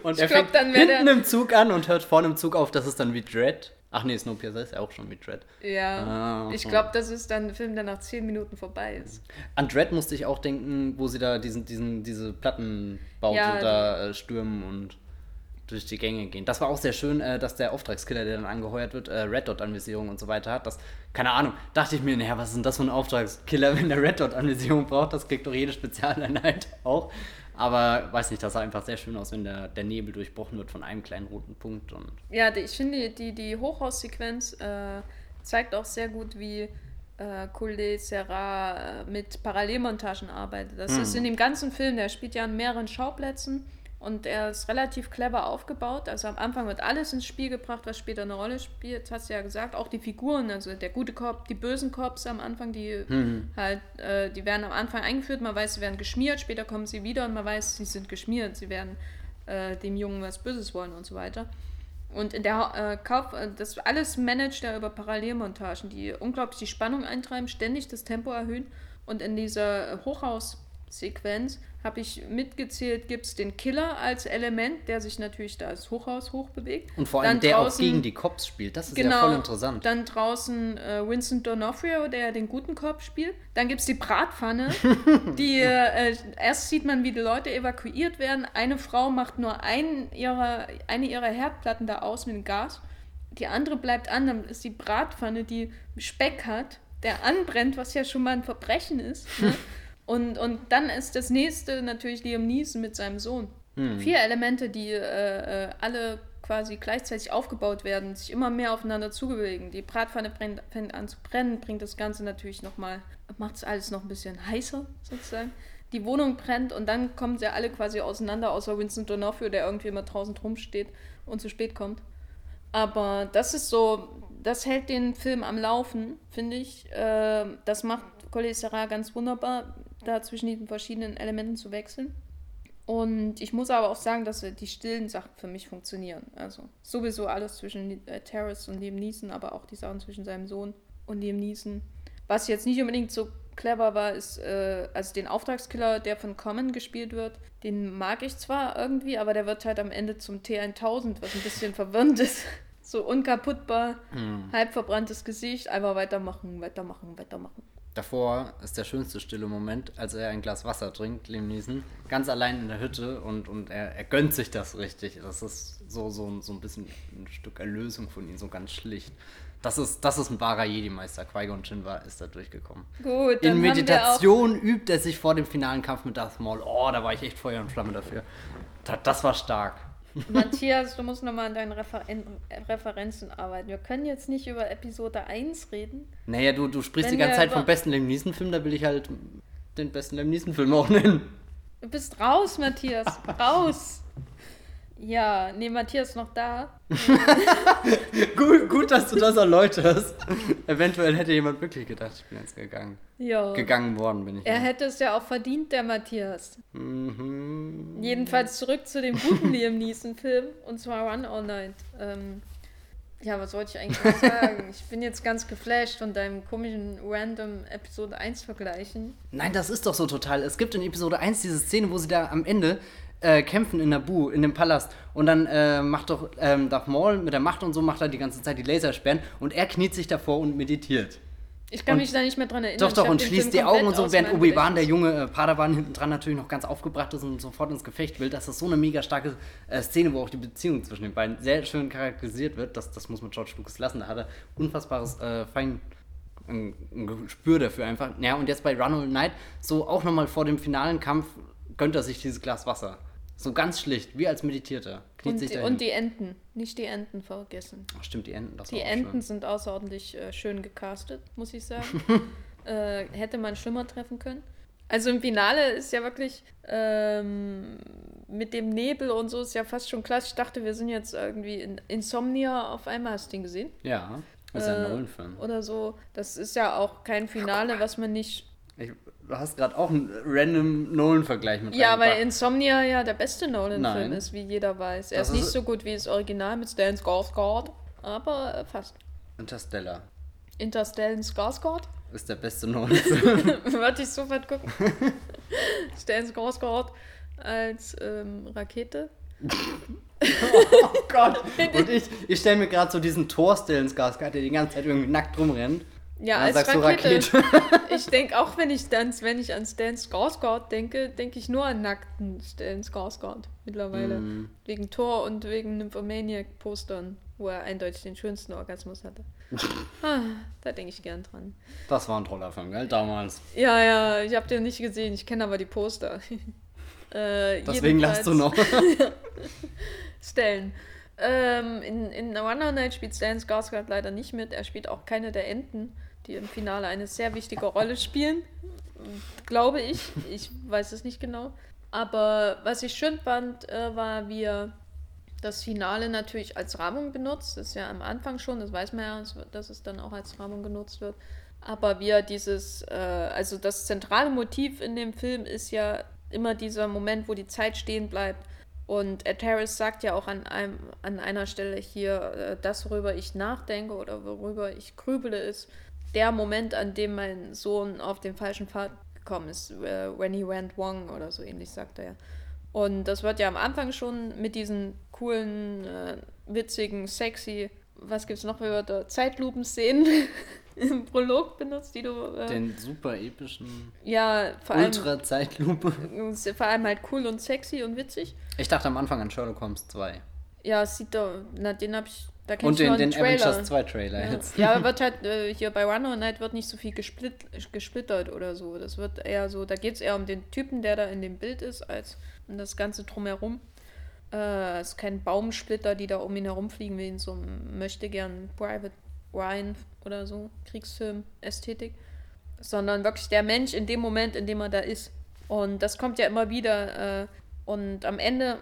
Und er glaub, fängt dann hinten der- im Zug an und hört vorne im Zug auf, das ist dann wie Dread. Ach nee, Snowpiercer ist ja auch schon wie Dread. Ja, Ah, ich glaube, das ist dann ein Film, der nach zehn Minuten vorbei ist. An Dread musste ich auch denken, wo sie da diesen, diesen, diese Plattenbaute Ja, da äh, stürmen und durch die Gänge gehen. Das war auch sehr schön, äh, dass der Auftragskiller, der dann angeheuert wird, äh, Red Dot-Anvisierung und so weiter hat. Das, keine Ahnung, dachte ich mir, naja, was ist denn das für ein Auftragskiller, wenn der Red Dot-Anvisierung braucht? Das kriegt doch jede Spezialeinheit auch. Aber weiß nicht, das sah einfach sehr schön aus, wenn der, der Nebel durchbrochen wird von einem kleinen roten Punkt. Und Ja, die- ich finde, die, die Hochhaussequenz äh, zeigt auch sehr gut, wie äh, Collet Serra äh, mit Parallelmontagen arbeitet. Das ist in dem ganzen Film, der spielt ja an mehreren Schauplätzen und er ist relativ clever aufgebaut. Also am Anfang wird alles ins Spiel gebracht, was später eine Rolle spielt, hast du ja gesagt. Auch die Figuren, also der gute Korb, die bösen Korps am Anfang, die halt, äh, die werden am Anfang eingeführt, man weiß, sie werden geschmiert, später kommen sie wieder und man weiß, sie sind geschmiert, sie werden äh, dem Jungen was Böses wollen und so weiter. Und in der äh, Kauf, äh, das alles managt er über Parallelmontagen, die unglaublich die Spannung eintreiben, ständig das Tempo erhöhen. Und in dieser Hochhaussequenz habe ich mitgezählt, gibt es den Killer als Element, der sich natürlich da als Hochhaus hochbewegt. Und vor allem Dann der auch draußen- gegen die Cops spielt. Das ist Genau, ja voll interessant. Dann draußen äh, Vincent D'Onofrio, der den guten Kopf spielt. Dann gibt es die Bratpfanne, die äh, erst sieht man, wie die Leute evakuiert werden. Eine Frau macht nur einen ihrer, eine ihrer Herdplatten da aus mit dem Gas. Die andere bleibt an, dann ist die Bratpfanne, die Speck hat, der anbrennt, was ja schon mal ein Verbrechen ist. Ne? und, und dann ist das nächste natürlich Liam Neeson mit seinem Sohn. Vier Elemente, die äh, äh, alle quasi gleichzeitig aufgebaut werden, sich immer mehr aufeinander zubewegen. Die Bratpfanne brennt, fängt an zu brennen, bringt das Ganze natürlich nochmal, macht es alles noch ein bisschen heißer sozusagen. Die Wohnung brennt und dann kommen sie alle quasi auseinander, außer Vincent D'Onofrio, der irgendwie immer draußen drum steht und zu spät kommt. Aber das ist so, das hält den Film am Laufen, finde ich. Äh, das macht Collet Serra ganz wunderbar, da zwischen diesen verschiedenen Elementen zu wechseln. Und ich muss aber auch sagen, dass die stillen Sachen für mich funktionieren. Also sowieso alles zwischen äh, Terrace und Liam Neeson, aber auch die Sachen zwischen seinem Sohn und Liam Neeson. Was jetzt nicht unbedingt so clever war, ist, äh, also den Auftragskiller, der von Common gespielt wird, den mag ich zwar irgendwie, aber der wird halt am Ende zum T1000, was ein bisschen verwirrend ist. So unkaputtbar, Hm. halb verbranntes Gesicht, einfach weitermachen, weitermachen, weitermachen. Davor ist der schönste stille Moment, als er ein Glas Wasser trinkt, Liam Neeson, ganz allein in der Hütte und, und er, er gönnt sich das richtig. Das ist so, so, so ein bisschen ein Stück Erlösung von ihm, so ganz schlicht. Das ist, das ist ein wahrer Jedi-Meister. Qui-Gon Jinn war, ist da durchgekommen. Gut, dann In Meditation übt er sich vor dem finalen Kampf mit Darth Maul. Oh, da war ich echt Feuer und Flamme dafür. Da, das war stark. Matthias, du musst nochmal an deinen Referen Referenzen arbeiten. Wir können jetzt nicht über Episode 1 reden. Naja, du, du sprichst die ganze Zeit vom besten Liam Neeson-Film, da will ich halt den besten Liam Neeson-Film auch nennen. Du bist raus, Matthias. Raus. Ja, nee, Matthias ist noch da. Gut, gut, dass du das erläuterst. Eventuell hätte jemand wirklich gedacht, ich bin jetzt gegangen. Ja. Gegangen worden bin ich. Er ja. hätte es ja auch verdient, der Matthias. Mhm. Jedenfalls zurück zu dem guten Liam Neeson-Film, und zwar Run All Night. Ähm, ja, was wollte ich eigentlich noch sagen? Ich bin jetzt ganz geflasht von deinem komischen random Episode 1 vergleichen. Nein, das ist doch so total. Es gibt in Episode 1 diese Szene, wo sie da am Ende äh, kämpfen in Naboo, in dem Palast. Und dann äh, macht doch ähm, Darth Maul mit der Macht und so, macht er die ganze Zeit die Lasersperren. Und er kniet sich davor und meditiert. Ich kann Und- mich da nicht mehr dran erinnern. Doch, doch, und schließt die Augen und so, während Obi-Wan, der junge äh, Padawan, hinten dran natürlich noch ganz aufgebracht ist und sofort ins Gefecht will. Das ist so eine mega starke äh, Szene, wo auch die Beziehung zwischen den beiden sehr schön charakterisiert wird. Das, das muss man George Lucas lassen. Da hat er unfassbares äh, Fein. Ein, ein Gespür dafür einfach. Ja, und jetzt bei Run All Night, so auch nochmal vor dem finalen Kampf, gönnt er sich dieses Glas Wasser. So ganz schlicht, wie als Meditierter. Kniet Und sich dahin. und die Enten. Nicht die Enten vergessen. Ach, stimmt, die Enten. Das Die Enten schön. sind außerordentlich äh, schön gecastet, muss ich sagen. äh, hätte man schlimmer treffen können. Also im Finale ist ja wirklich ähm, mit dem Nebel und so ist ja fast schon klasse. Ich dachte, wir sind jetzt irgendwie in Insomnia auf einmal. Hast du den gesehen? Ja, das ist ein Äh, Nolan-Film. Oder so. Das ist ja auch kein Finale, was man nicht. Ich, du hast gerade auch einen random Nolan-Vergleich mit Ja, weil. Insomnia ja der beste Nolan-Film Nein. ist, wie jeder weiß. Er Das ist nicht ist- so gut wie das Original mit Stan Skarsgård, aber äh, fast. Interstellar Interstellar Skarsgård? ist der beste Nolan-Film. Würde ich sofort gucken. Stan Skarsgård als ähm, Rakete. oh Gott. Und ich, ich stelle mir gerade so diesen Thorstellen Skarsgård, der die ganze Zeit irgendwie nackt rumrennt. Ja, als Rakete. Rakete. Ich denke auch, wenn ich, dann, wenn ich an Stan Skarsgård denke, denke ich nur an nackten Stan Skarsgård mittlerweile. Mm. Wegen Thor und wegen Nymphomaniac-Postern, wo er eindeutig den schönsten Orgasmus hatte. ah, da denke ich gern dran. Das war ein toller Film, gell? Damals. Ja, ja, ich habe den nicht gesehen, ich kenne aber die Poster. äh, Deswegen lachst du noch. Stellen. Ähm, in, in Runner Night spielt Stan Skarsgård leider nicht mit. Er spielt auch keine der Enten, die im Finale eine sehr wichtige Rolle spielen. Glaube ich. Ich weiß es nicht genau. Aber was ich schön fand, äh, war, wie er das Finale natürlich als Rahmung benutzt. Das ist ja am Anfang schon, das weiß man ja, dass es dann auch als Rahmung genutzt wird. Aber wie er dieses, äh, also das zentrale Motiv in dem Film ist ja immer dieser Moment, wo die Zeit stehen bleibt. Und Ed Harris sagt ja auch an, einem, an einer Stelle hier, äh, das, worüber ich nachdenke oder worüber ich grübele, ist der Moment, an dem mein Sohn auf den falschen Pfad gekommen ist. Äh, when he went wrong oder so ähnlich, sagt er ja. Und das wird ja am Anfang schon mit diesen coolen, äh, witzigen, sexy, was gibt's noch für Wörter? Zeitlupenszenen im Prolog benutzt, die du. Äh, Den super epischen ja, vor allem, Ultra-Zeitlupe. vor allem halt cool und sexy und witzig. Ich dachte am Anfang an Sherlock Holmes 2. Ja, es sieht doch, na, den hab ich, da Und den, den Trailer. Avengers 2 Trailer Ja. jetzt. ja, aber wird halt äh, hier bei Runner Night wird nicht so viel gesplit, gesplittert oder so. Das wird eher so, da geht es eher um den Typen, der da in dem Bild ist, als um das Ganze drumherum. Äh, es ist kein Baumsplitter, die da um ihn herumfliegen, wie in so einem möchte gern Private Ryan oder so, Kriegsfilm-Ästhetik. Sondern wirklich der Mensch in dem Moment, in dem er da ist. Und das kommt ja immer wieder. Äh, und am Ende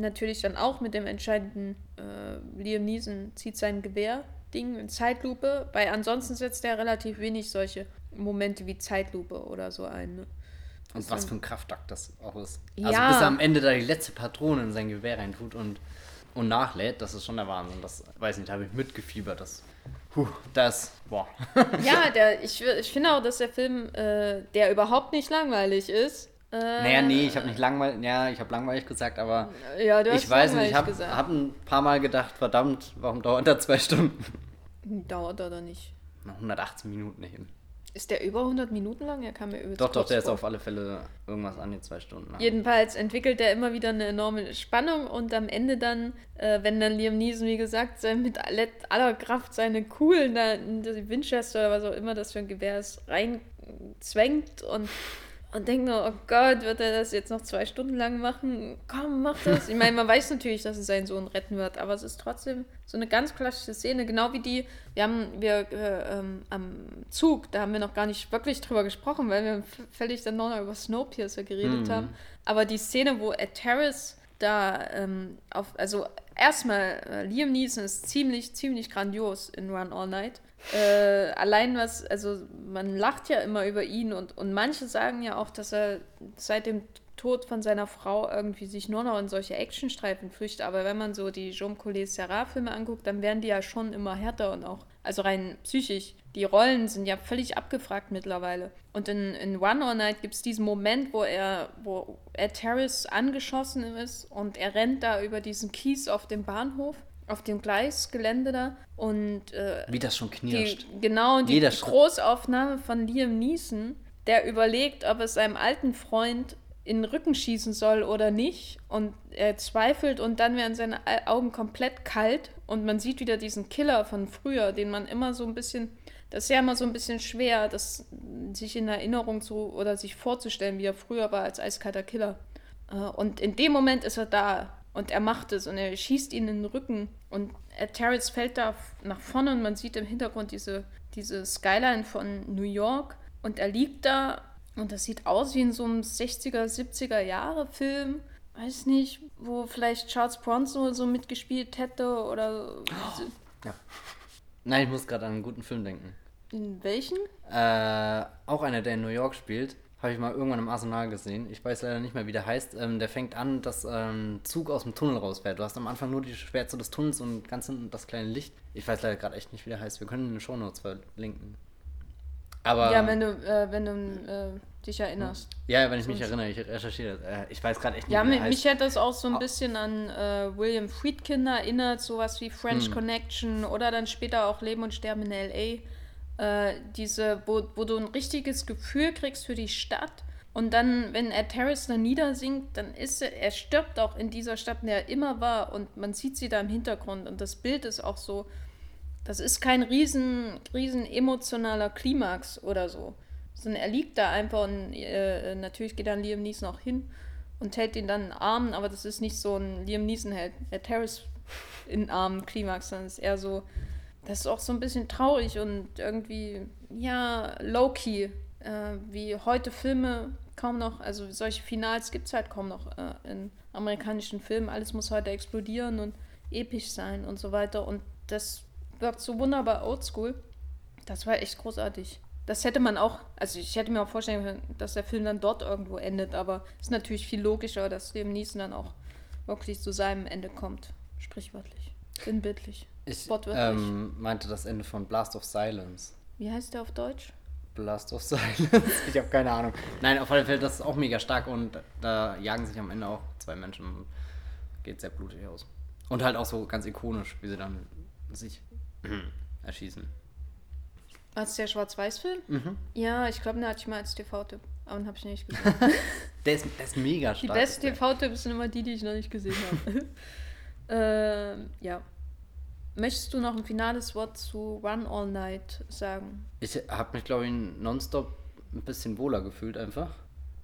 natürlich dann auch mit dem entscheidenden äh, Liam Neeson zieht sein Gewehr-Ding in Zeitlupe, weil ansonsten setzt er relativ wenig solche Momente wie Zeitlupe oder so ein. Ne? Und was für ein Kraftakt das auch ist. Ja. Also bis er am Ende da die letzte Patrone in sein Gewehr reintut und, und nachlädt, das ist schon der Wahnsinn. Das weiß nicht, da habe ich mitgefiebert. Das Puh, das, boah. Ja, der, ich, ich finde auch, dass der Film, äh, der überhaupt nicht langweilig ist. Äh, Naja, nee, ich habe nicht langweilig, ja, ich habe langweilig gesagt, aber Ja, ich weiß nicht, ich habe hab ein paar Mal gedacht, verdammt, warum dauert das zwei Stunden? Dauert oder nicht? Na, 118 Minuten eben. Ist der über 100 Minuten lang? Er kam mir übelst Doch, doch, der ist vor. auf alle Fälle irgendwas an die zwei Stunden lang. Jedenfalls entwickelt er immer wieder eine enorme Spannung und am Ende dann, äh, wenn dann Liam Neeson, wie gesagt, mit alle- aller Kraft seine Kugeln da Winchester oder was auch immer das für ein Gewehr ist, reinzwängt und, und denkt nur, oh Gott, wird er das jetzt noch zwei Stunden lang machen? Komm, mach das. Ich meine, man weiß natürlich, dass es seinen Sohn retten wird, aber es ist trotzdem so eine ganz klassische Szene, genau wie die, wir haben, wir äh, ähm, am Zug, da haben wir noch gar nicht wirklich drüber gesprochen, weil wir völlig dann noch über Snowpiercer geredet Mhm. haben. Aber die Szene, wo Ed Terrace da ähm, auf, also erstmal, äh, Liam Neeson ist ziemlich, ziemlich grandios in Run All Night. Äh, allein was, also man lacht ja immer über ihn und, und manche sagen ja auch, dass er seit dem Tod von seiner Frau irgendwie sich nur noch in solche Actionstreifen flüchtet. Aber wenn man so die Jean Collet Serra-Filme anguckt, dann werden die ja schon immer härter und auch, also rein psychisch. Die Rollen sind ja völlig abgefragt mittlerweile. Und in, in One All Night gibt es diesen Moment, wo er, wo Ed Harris angeschossen ist und er rennt da über diesen Kies auf dem Bahnhof, auf dem Gleisgelände da und äh, Wie das schon knirscht. die, genau, die Jeder Schritt. Großaufnahme von Liam Neeson, der überlegt, ob es seinem alten Freund in den Rücken schießen soll oder nicht. Und er zweifelt und dann werden seine Au- Augen komplett kalt und man sieht wieder diesen Killer von früher, den man immer so ein bisschen, das ist ja immer so ein bisschen schwer, das sich in Erinnerung zu oder sich vorzustellen, wie er früher war als eiskalter Killer. Äh, Und in dem Moment ist er da und er macht es und er schießt ihn in den Rücken und Ed Terrence fällt da nach vorne und man sieht im Hintergrund diese, diese Skyline von New York und er liegt da und das sieht aus wie in so einem 60er, 70er Jahre Film. Weiß nicht, wo vielleicht Charles Bronson so mitgespielt hätte oder Ja. Nein, ich muss gerade an einen guten Film denken. in welchen? Äh, auch einer, der in New York spielt. Habe ich mal irgendwann im Arsenal gesehen. Ich weiß leider nicht mehr, wie der heißt. Ähm, der fängt an, dass ähm, Zug aus dem Tunnel rausfährt. Du hast am Anfang nur die Schwärze des Tunnels und ganz hinten das kleine Licht. Ich weiß leider gerade echt nicht, wie der heißt. Wir können in den Shownotes verlinken. Aber ja, wenn du, äh, wenn du äh, dich erinnerst. ja, wenn ich mich erinnere, ich recherchiere. das. Äh, ich weiß gerade echt nicht, Ja, wie der mich, mich heißt. hat das auch so ein bisschen an äh, William Friedkin erinnert, sowas wie French Hm. Connection oder dann später auch Leben und Sterben in L.A. Äh, diese, wo, wo du ein richtiges Gefühl kriegst für die Stadt. Und dann, wenn Ed Harris da niedersinkt, dann ist er, er stirbt auch in dieser Stadt, in der er immer war. Und man sieht sie da im Hintergrund. Und das Bild ist auch so, das ist kein riesen, riesen emotionaler Klimax oder so. Sondern er liegt da einfach und äh, natürlich geht dann Liam Neeson auch hin und hält ihn dann in den Armen, aber das ist nicht so ein Liam Neeson hält Ed Harris in den Armen Klimax, sondern es ist eher so, das ist auch so ein bisschen traurig und irgendwie, ja, low-key, äh, wie heute Filme kaum noch, also solche Finals gibt es halt kaum noch äh, in amerikanischen Filmen. Alles muss heute explodieren und episch sein und so weiter. Und das wirkt so wunderbar oldschool. Das war echt großartig. Das hätte man auch, also ich hätte mir auch vorstellen können, dass der Film dann dort irgendwo endet, aber es ist natürlich viel logischer, dass Liam Neeson dann auch wirklich zu seinem Ende kommt. Sprichwörtlich. Sinnbildlich. Ich ähm, meinte das Ende von Blast of Silence. Wie heißt der auf Deutsch? Blast of Silence. ich habe keine Ahnung. Nein, auf alle Fälle, das ist auch mega stark und da jagen sich am Ende auch zwei Menschen und geht sehr blutig aus. Und halt auch so ganz ikonisch, wie sie dann sich erschießen. Als der Schwarz-Weiß-Film? Mhm. Ja, ich glaube, den hatte ich mal als TV-Tipp. Aber den habe ich nicht gesehen. Der ist, der ist mega Die stark. besten der. TV-Tipps sind immer die, die ich noch nicht gesehen habe. ähm, ja. Möchtest du noch ein finales Wort zu Run All Night sagen? Ich habe mich, glaube ich, nonstop ein bisschen wohler gefühlt einfach.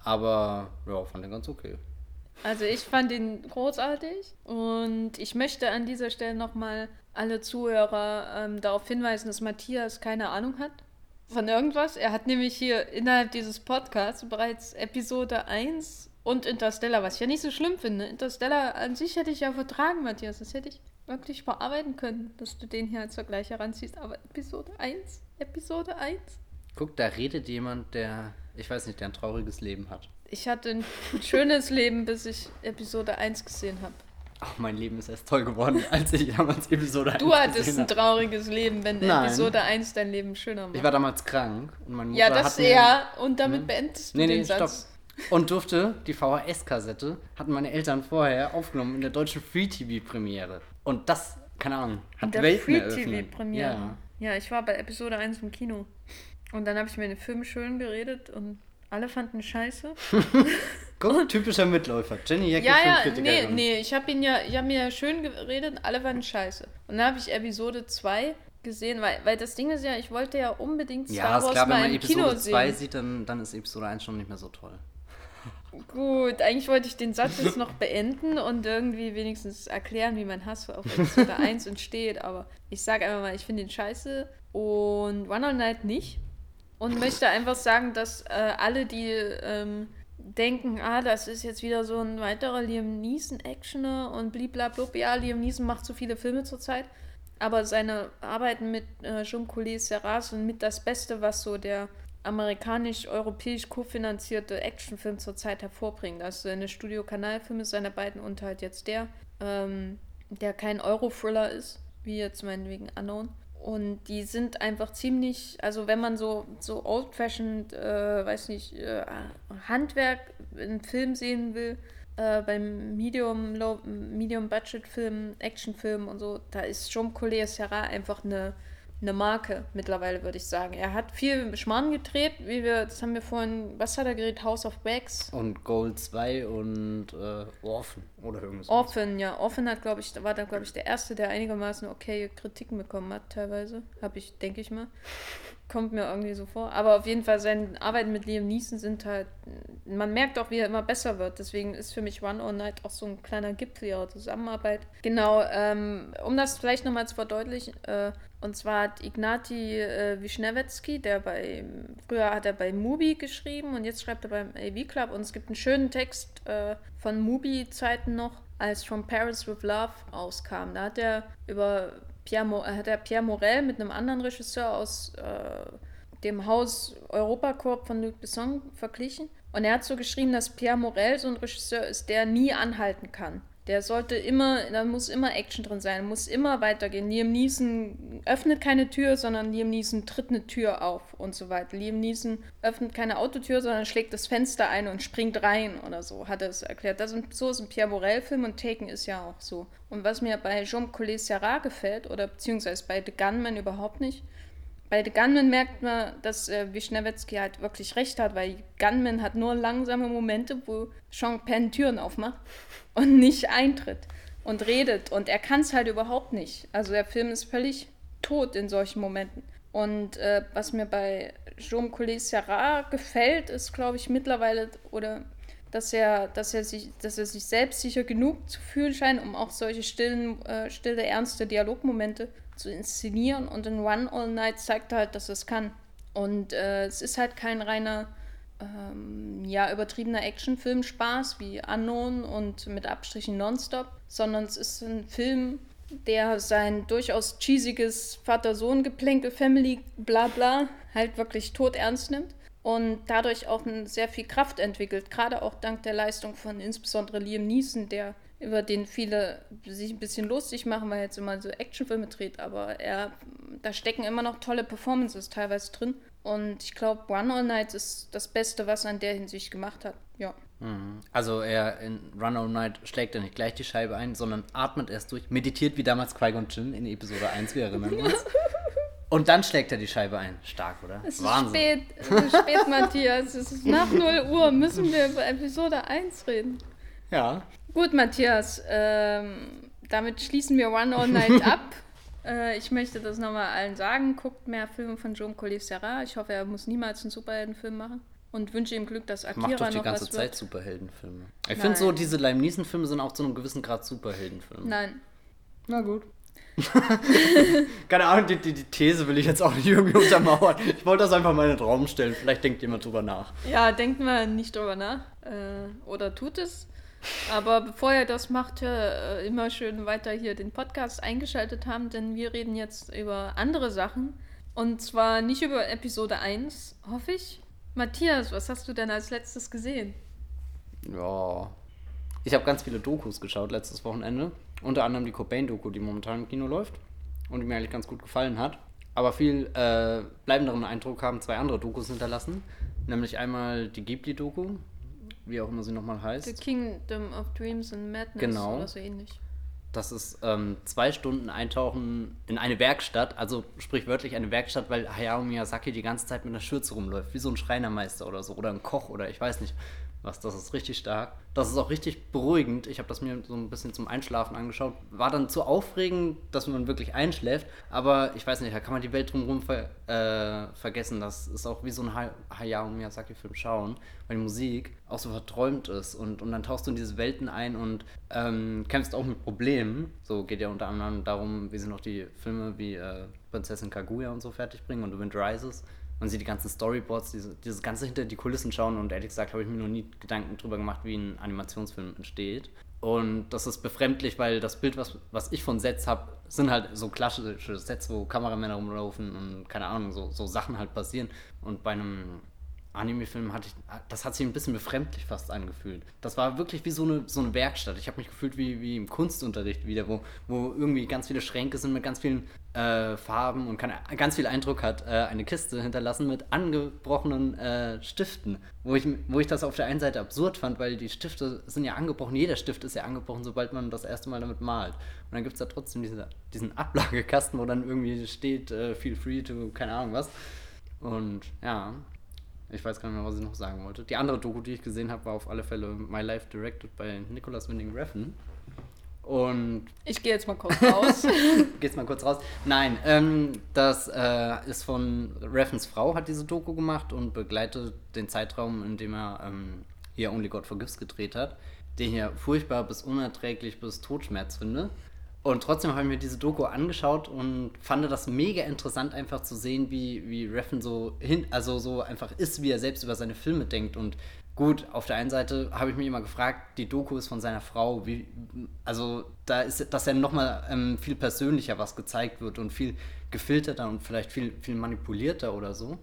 Aber ja, fand den ganz okay. Also ich fand ihn großartig und ich möchte an dieser Stelle nochmal alle Zuhörer ähm, darauf hinweisen, dass Matthias keine Ahnung hat von irgendwas. Er hat nämlich hier innerhalb dieses Podcasts bereits Episode 1 und Interstellar, was ich ja nicht so schlimm finde. Interstellar an sich hätte ich ja vertragen, Matthias. Das hätte ich wirklich verarbeiten können, dass du den hier als Vergleich heranziehst. Aber Episode 1, Episode 1. Guck, da redet jemand, der, ich weiß nicht, der ein trauriges Leben hat. Ich hatte ein schönes Leben, bis ich Episode 1 gesehen habe. Ach, mein Leben ist erst toll geworden, als ich damals Episode 1 Du hattest ein trauriges Leben, wenn Nein. Episode 1 dein Leben schöner macht. Ich war damals krank und meine Mutter ja, das ja. Und damit beendest du Nee, den nee, stopp. Satz. Und durfte die VHS-Kassette, hatten meine Eltern vorher aufgenommen in der deutschen Free-TV-Premiere. Und das, keine Ahnung, hat der Welten Free. TV-Premiere. Ja. Ja. ich war bei Episode 1 im Kino. Und dann habe ich mir den Film schön geredet und alle fanden scheiße. Guck, typischer Mitläufer. Jenny Jackie, Ja, ja, nee, nee, ich habe ihn ja, ich habe mir ja schön geredet und alle fanden scheiße. Und dann habe ich Episode 2 gesehen, weil, weil das Ding ist ja, ich wollte ja unbedingt Star Ja, Wars klar, wenn mal man im Kino Episode 2 sehen. sieht, dann, dann ist Episode 1 schon nicht mehr so toll. Gut, eigentlich wollte ich den Satz jetzt noch beenden und irgendwie wenigstens erklären, wie mein Hass auf Episode 1 entsteht, aber ich sage einfach mal, ich finde den scheiße und One on Night nicht und möchte einfach sagen, dass äh, alle, die ähm, denken, ah, das ist jetzt wieder so ein weiterer Liam Neeson-Actioner und bliblablub, ja, Liam Neeson macht so viele Filme zurzeit, aber seine Arbeiten mit äh, Jean Collet Serrat sind mit das Beste, was so der amerikanisch-europäisch kofinanzierte Actionfilm zurzeit hervorbringt. Also seine Studio-Kanalfilme, seine beiden und halt jetzt der, ähm, der kein Euro-Thriller ist, wie jetzt meinetwegen Unknown. Und die sind einfach ziemlich, also wenn man so, so old-fashioned, äh, weiß nicht, äh, Handwerk im Film sehen will, äh, beim Medium, Low, Medium Budget Film, Actionfilm und so, da ist Jean Collet Serrat einfach eine, eine Marke mittlerweile, würde ich sagen. Er hat viel Schmarrn gedreht, wie wir, das haben wir vorhin, was hat er gedreht? House of Wax. Und Gold 2 und äh, Orphan oder irgendwas. Orphan, ja. Orphan hat, glaube ich, war da, glaube ich, der erste, der einigermaßen okay Kritiken bekommen hat, teilweise. Habe ich, denke ich mal. Kommt mir irgendwie so vor. Aber auf jeden Fall, seine Arbeiten mit Liam Neeson sind halt, man merkt auch, wie er immer besser wird. Deswegen ist für mich One All Night auch so ein kleiner Gipfel ihrer Zusammenarbeit. Genau, ähm, um das vielleicht nochmal zu verdeutlichen, äh, und zwar hat Ignati äh, Wischnewetski, der bei, früher hat er bei Mubi geschrieben und jetzt schreibt er beim AV Club und es gibt einen schönen Text äh, von Mubi-Zeiten noch, als From Paris with Love rauskam. Da hat er über Pierre, Mo hat er Pierre Morel mit einem anderen Regisseur aus äh, dem Haus Europacorp von Luc Besson verglichen. Und er hat so geschrieben, dass Pierre Morel so ein Regisseur ist, der nie anhalten kann. Der sollte immer, da muss immer Action drin sein, muss immer weitergehen. Liam Neeson öffnet keine Tür, sondern Liam Neeson tritt eine Tür auf und so weiter. Liam Neeson öffnet keine Autotür, sondern schlägt das Fenster ein und springt rein oder so, hat er es erklärt. Das sind, so ist ein Pierre Morel-Film und Taken ist ja auch so. Und was mir bei Jean Collet Serrat gefällt, oder beziehungsweise bei The Gunman überhaupt nicht, bei The Gunman merkt man, dass äh, Wischnewetski halt wirklich recht hat, weil Gunman hat nur langsame Momente, wo Sean Penn Türen aufmacht und nicht eintritt und redet. Und er kann es halt überhaupt nicht. Also der Film ist völlig tot in solchen Momenten. Und äh, was mir bei Jean Collet Serrat gefällt, ist, glaube ich, mittlerweile, oder dass er, dass er sich, dass er sich selbstsicher genug zu fühlen scheint, um auch solche stillen, äh, stille, ernste Dialogmomente zu inszenieren. Und in One All Night zeigt er halt, dass er es kann. Und äh, es ist halt kein reiner, ähm, ja, übertriebener Actionfilm-Spaß wie Unknown und mit Abstrichen Nonstop, sondern es ist ein Film, der sein durchaus cheesiges Vater-Sohn-Geplänkel, Family, bla bla, halt wirklich tot ernst nimmt und dadurch auch sehr viel Kraft entwickelt, gerade auch dank der Leistung von insbesondere Liam Neeson, der über den viele sich ein bisschen lustig machen, weil er jetzt immer so Actionfilme dreht, aber er, da stecken immer noch tolle Performances teilweise drin und ich glaube, One All Night ist das Beste, was er in der Hinsicht gemacht hat. Ja. Mhm. Also er in Run All Night schlägt er nicht gleich die Scheibe ein, sondern atmet erst durch, meditiert wie damals Qui-Gon Jinn in Episode 1, wir erinnern uns. Und dann schlägt er die Scheibe ein. Stark, oder? Es ist spät, es ist spät, Matthias. Es ist nach 0 Uhr. Müssen wir über Episode 1 reden? Ja. Gut, Matthias. Ähm, damit schließen wir One All Night ab. Äh, ich möchte das nochmal allen sagen. Guckt mehr Filme von Jean Collet Serra. Ich hoffe, er muss niemals einen Superheldenfilm machen. Und wünsche ihm Glück, dass Akira Macht doch die noch ganze Zeit wird. Superheldenfilme. Ich finde so, diese Lime Neeson-Filme sind auch zu einem gewissen Grad Superheldenfilme. Nein. Na gut. Keine Ahnung, die, die, die These will ich jetzt auch nicht irgendwie untermauern. Ich wollte das einfach mal in den Raum stellen. Vielleicht denkt jemand drüber nach. Ja, denkt mal nicht drüber nach. Äh, oder tut es. Aber bevor ihr das macht, äh, immer schön weiter hier den Podcast eingeschaltet haben, denn wir reden jetzt über andere Sachen. Und zwar nicht über Episode 1, hoffe ich. Matthias, was hast du denn als letztes gesehen? Ja. Ich habe ganz viele Dokus geschaut letztes Wochenende. Unter anderem die Cobain-Doku, die momentan im Kino läuft und die mir eigentlich ganz gut gefallen hat. Aber viel äh, bleibenderen Eindruck haben zwei andere Dokus hinterlassen. Nämlich einmal die Ghibli-Doku, wie auch immer sie nochmal heißt. The Kingdom of Dreams and Madness Genau. oder so ähnlich. Das ist ähm, zwei Stunden Eintauchen in eine Werkstatt, also sprichwörtlich eine Werkstatt, weil Hayao Miyazaki die ganze Zeit mit einer Schürze rumläuft, wie so ein Schreinermeister oder so, oder ein Koch oder ich weiß nicht was. Das ist richtig stark. Das ist auch richtig beruhigend. Ich habe das mir so ein bisschen zum Einschlafen angeschaut. War dann zu aufregend, dass man wirklich einschläft, aber ich weiß nicht, da kann man die Welt drumherum ver äh, vergessen. Das ist auch wie so ein Hay Hayao Miyazaki-Film schauen, weil die Musik auch so verträumt ist und, und dann tauchst du in diese Welten ein und ähm, kämpfst auch mit Problemen. So geht ja unter anderem darum, wie sie noch die Filme wie äh, Prinzessin Kaguya und so fertig bringen und The Wind Rises. Man sieht die ganzen Storyboards, diese, dieses ganze hinter die Kulissen schauen und ehrlich gesagt habe ich mir noch nie Gedanken drüber gemacht, wie ein Animationsfilm entsteht. Und das ist befremdlich, weil das Bild, was, was ich von Sets habe, sind halt so klassische Sets, wo Kameramänner rumlaufen und keine Ahnung, so, so Sachen halt passieren. Und bei einem Anime-Film hatte ich, das hat sich ein bisschen befremdlich fast angefühlt. Das war wirklich wie so eine, so eine Werkstatt. Ich habe mich gefühlt wie, wie im Kunstunterricht wieder, wo, wo irgendwie ganz viele Schränke sind mit ganz vielen äh, Farben und kann, ganz viel Eindruck hat, äh, eine Kiste hinterlassen mit angebrochenen äh, Stiften. Wo ich, wo ich das auf der einen Seite absurd fand, weil die Stifte sind ja angebrochen, jeder Stift ist ja angebrochen, sobald man das erste Mal damit malt. Und dann gibt es da trotzdem diese, diesen Ablagekasten, wo dann irgendwie steht, äh, feel free to, keine Ahnung was. Und ja, ich weiß gar nicht mehr, was ich noch sagen wollte. Die andere Doku, die ich gesehen habe, war auf alle Fälle My Life Directed bei Nicholas Winding Refn. Und. Ich gehe jetzt mal kurz raus. Geht's mal kurz raus. Nein, ähm, das äh, ist von Reffens Frau, hat diese Doku gemacht und begleitet den Zeitraum, in dem er ähm, hier Only God Forgives gedreht hat, den ich ja furchtbar bis unerträglich bis Todschmerz finde. Und trotzdem habe ich mir diese Doku angeschaut und fand das mega interessant, einfach zu sehen, wie, wie Reffen so hin, also so einfach ist, wie er selbst über seine Filme denkt. Und gut, auf der einen Seite habe ich mich immer gefragt, die Doku ist von seiner Frau, wie, also da ist, dass er nochmal ähm, viel persönlicher was gezeigt wird und viel gefilterter und vielleicht viel, viel manipulierter oder so.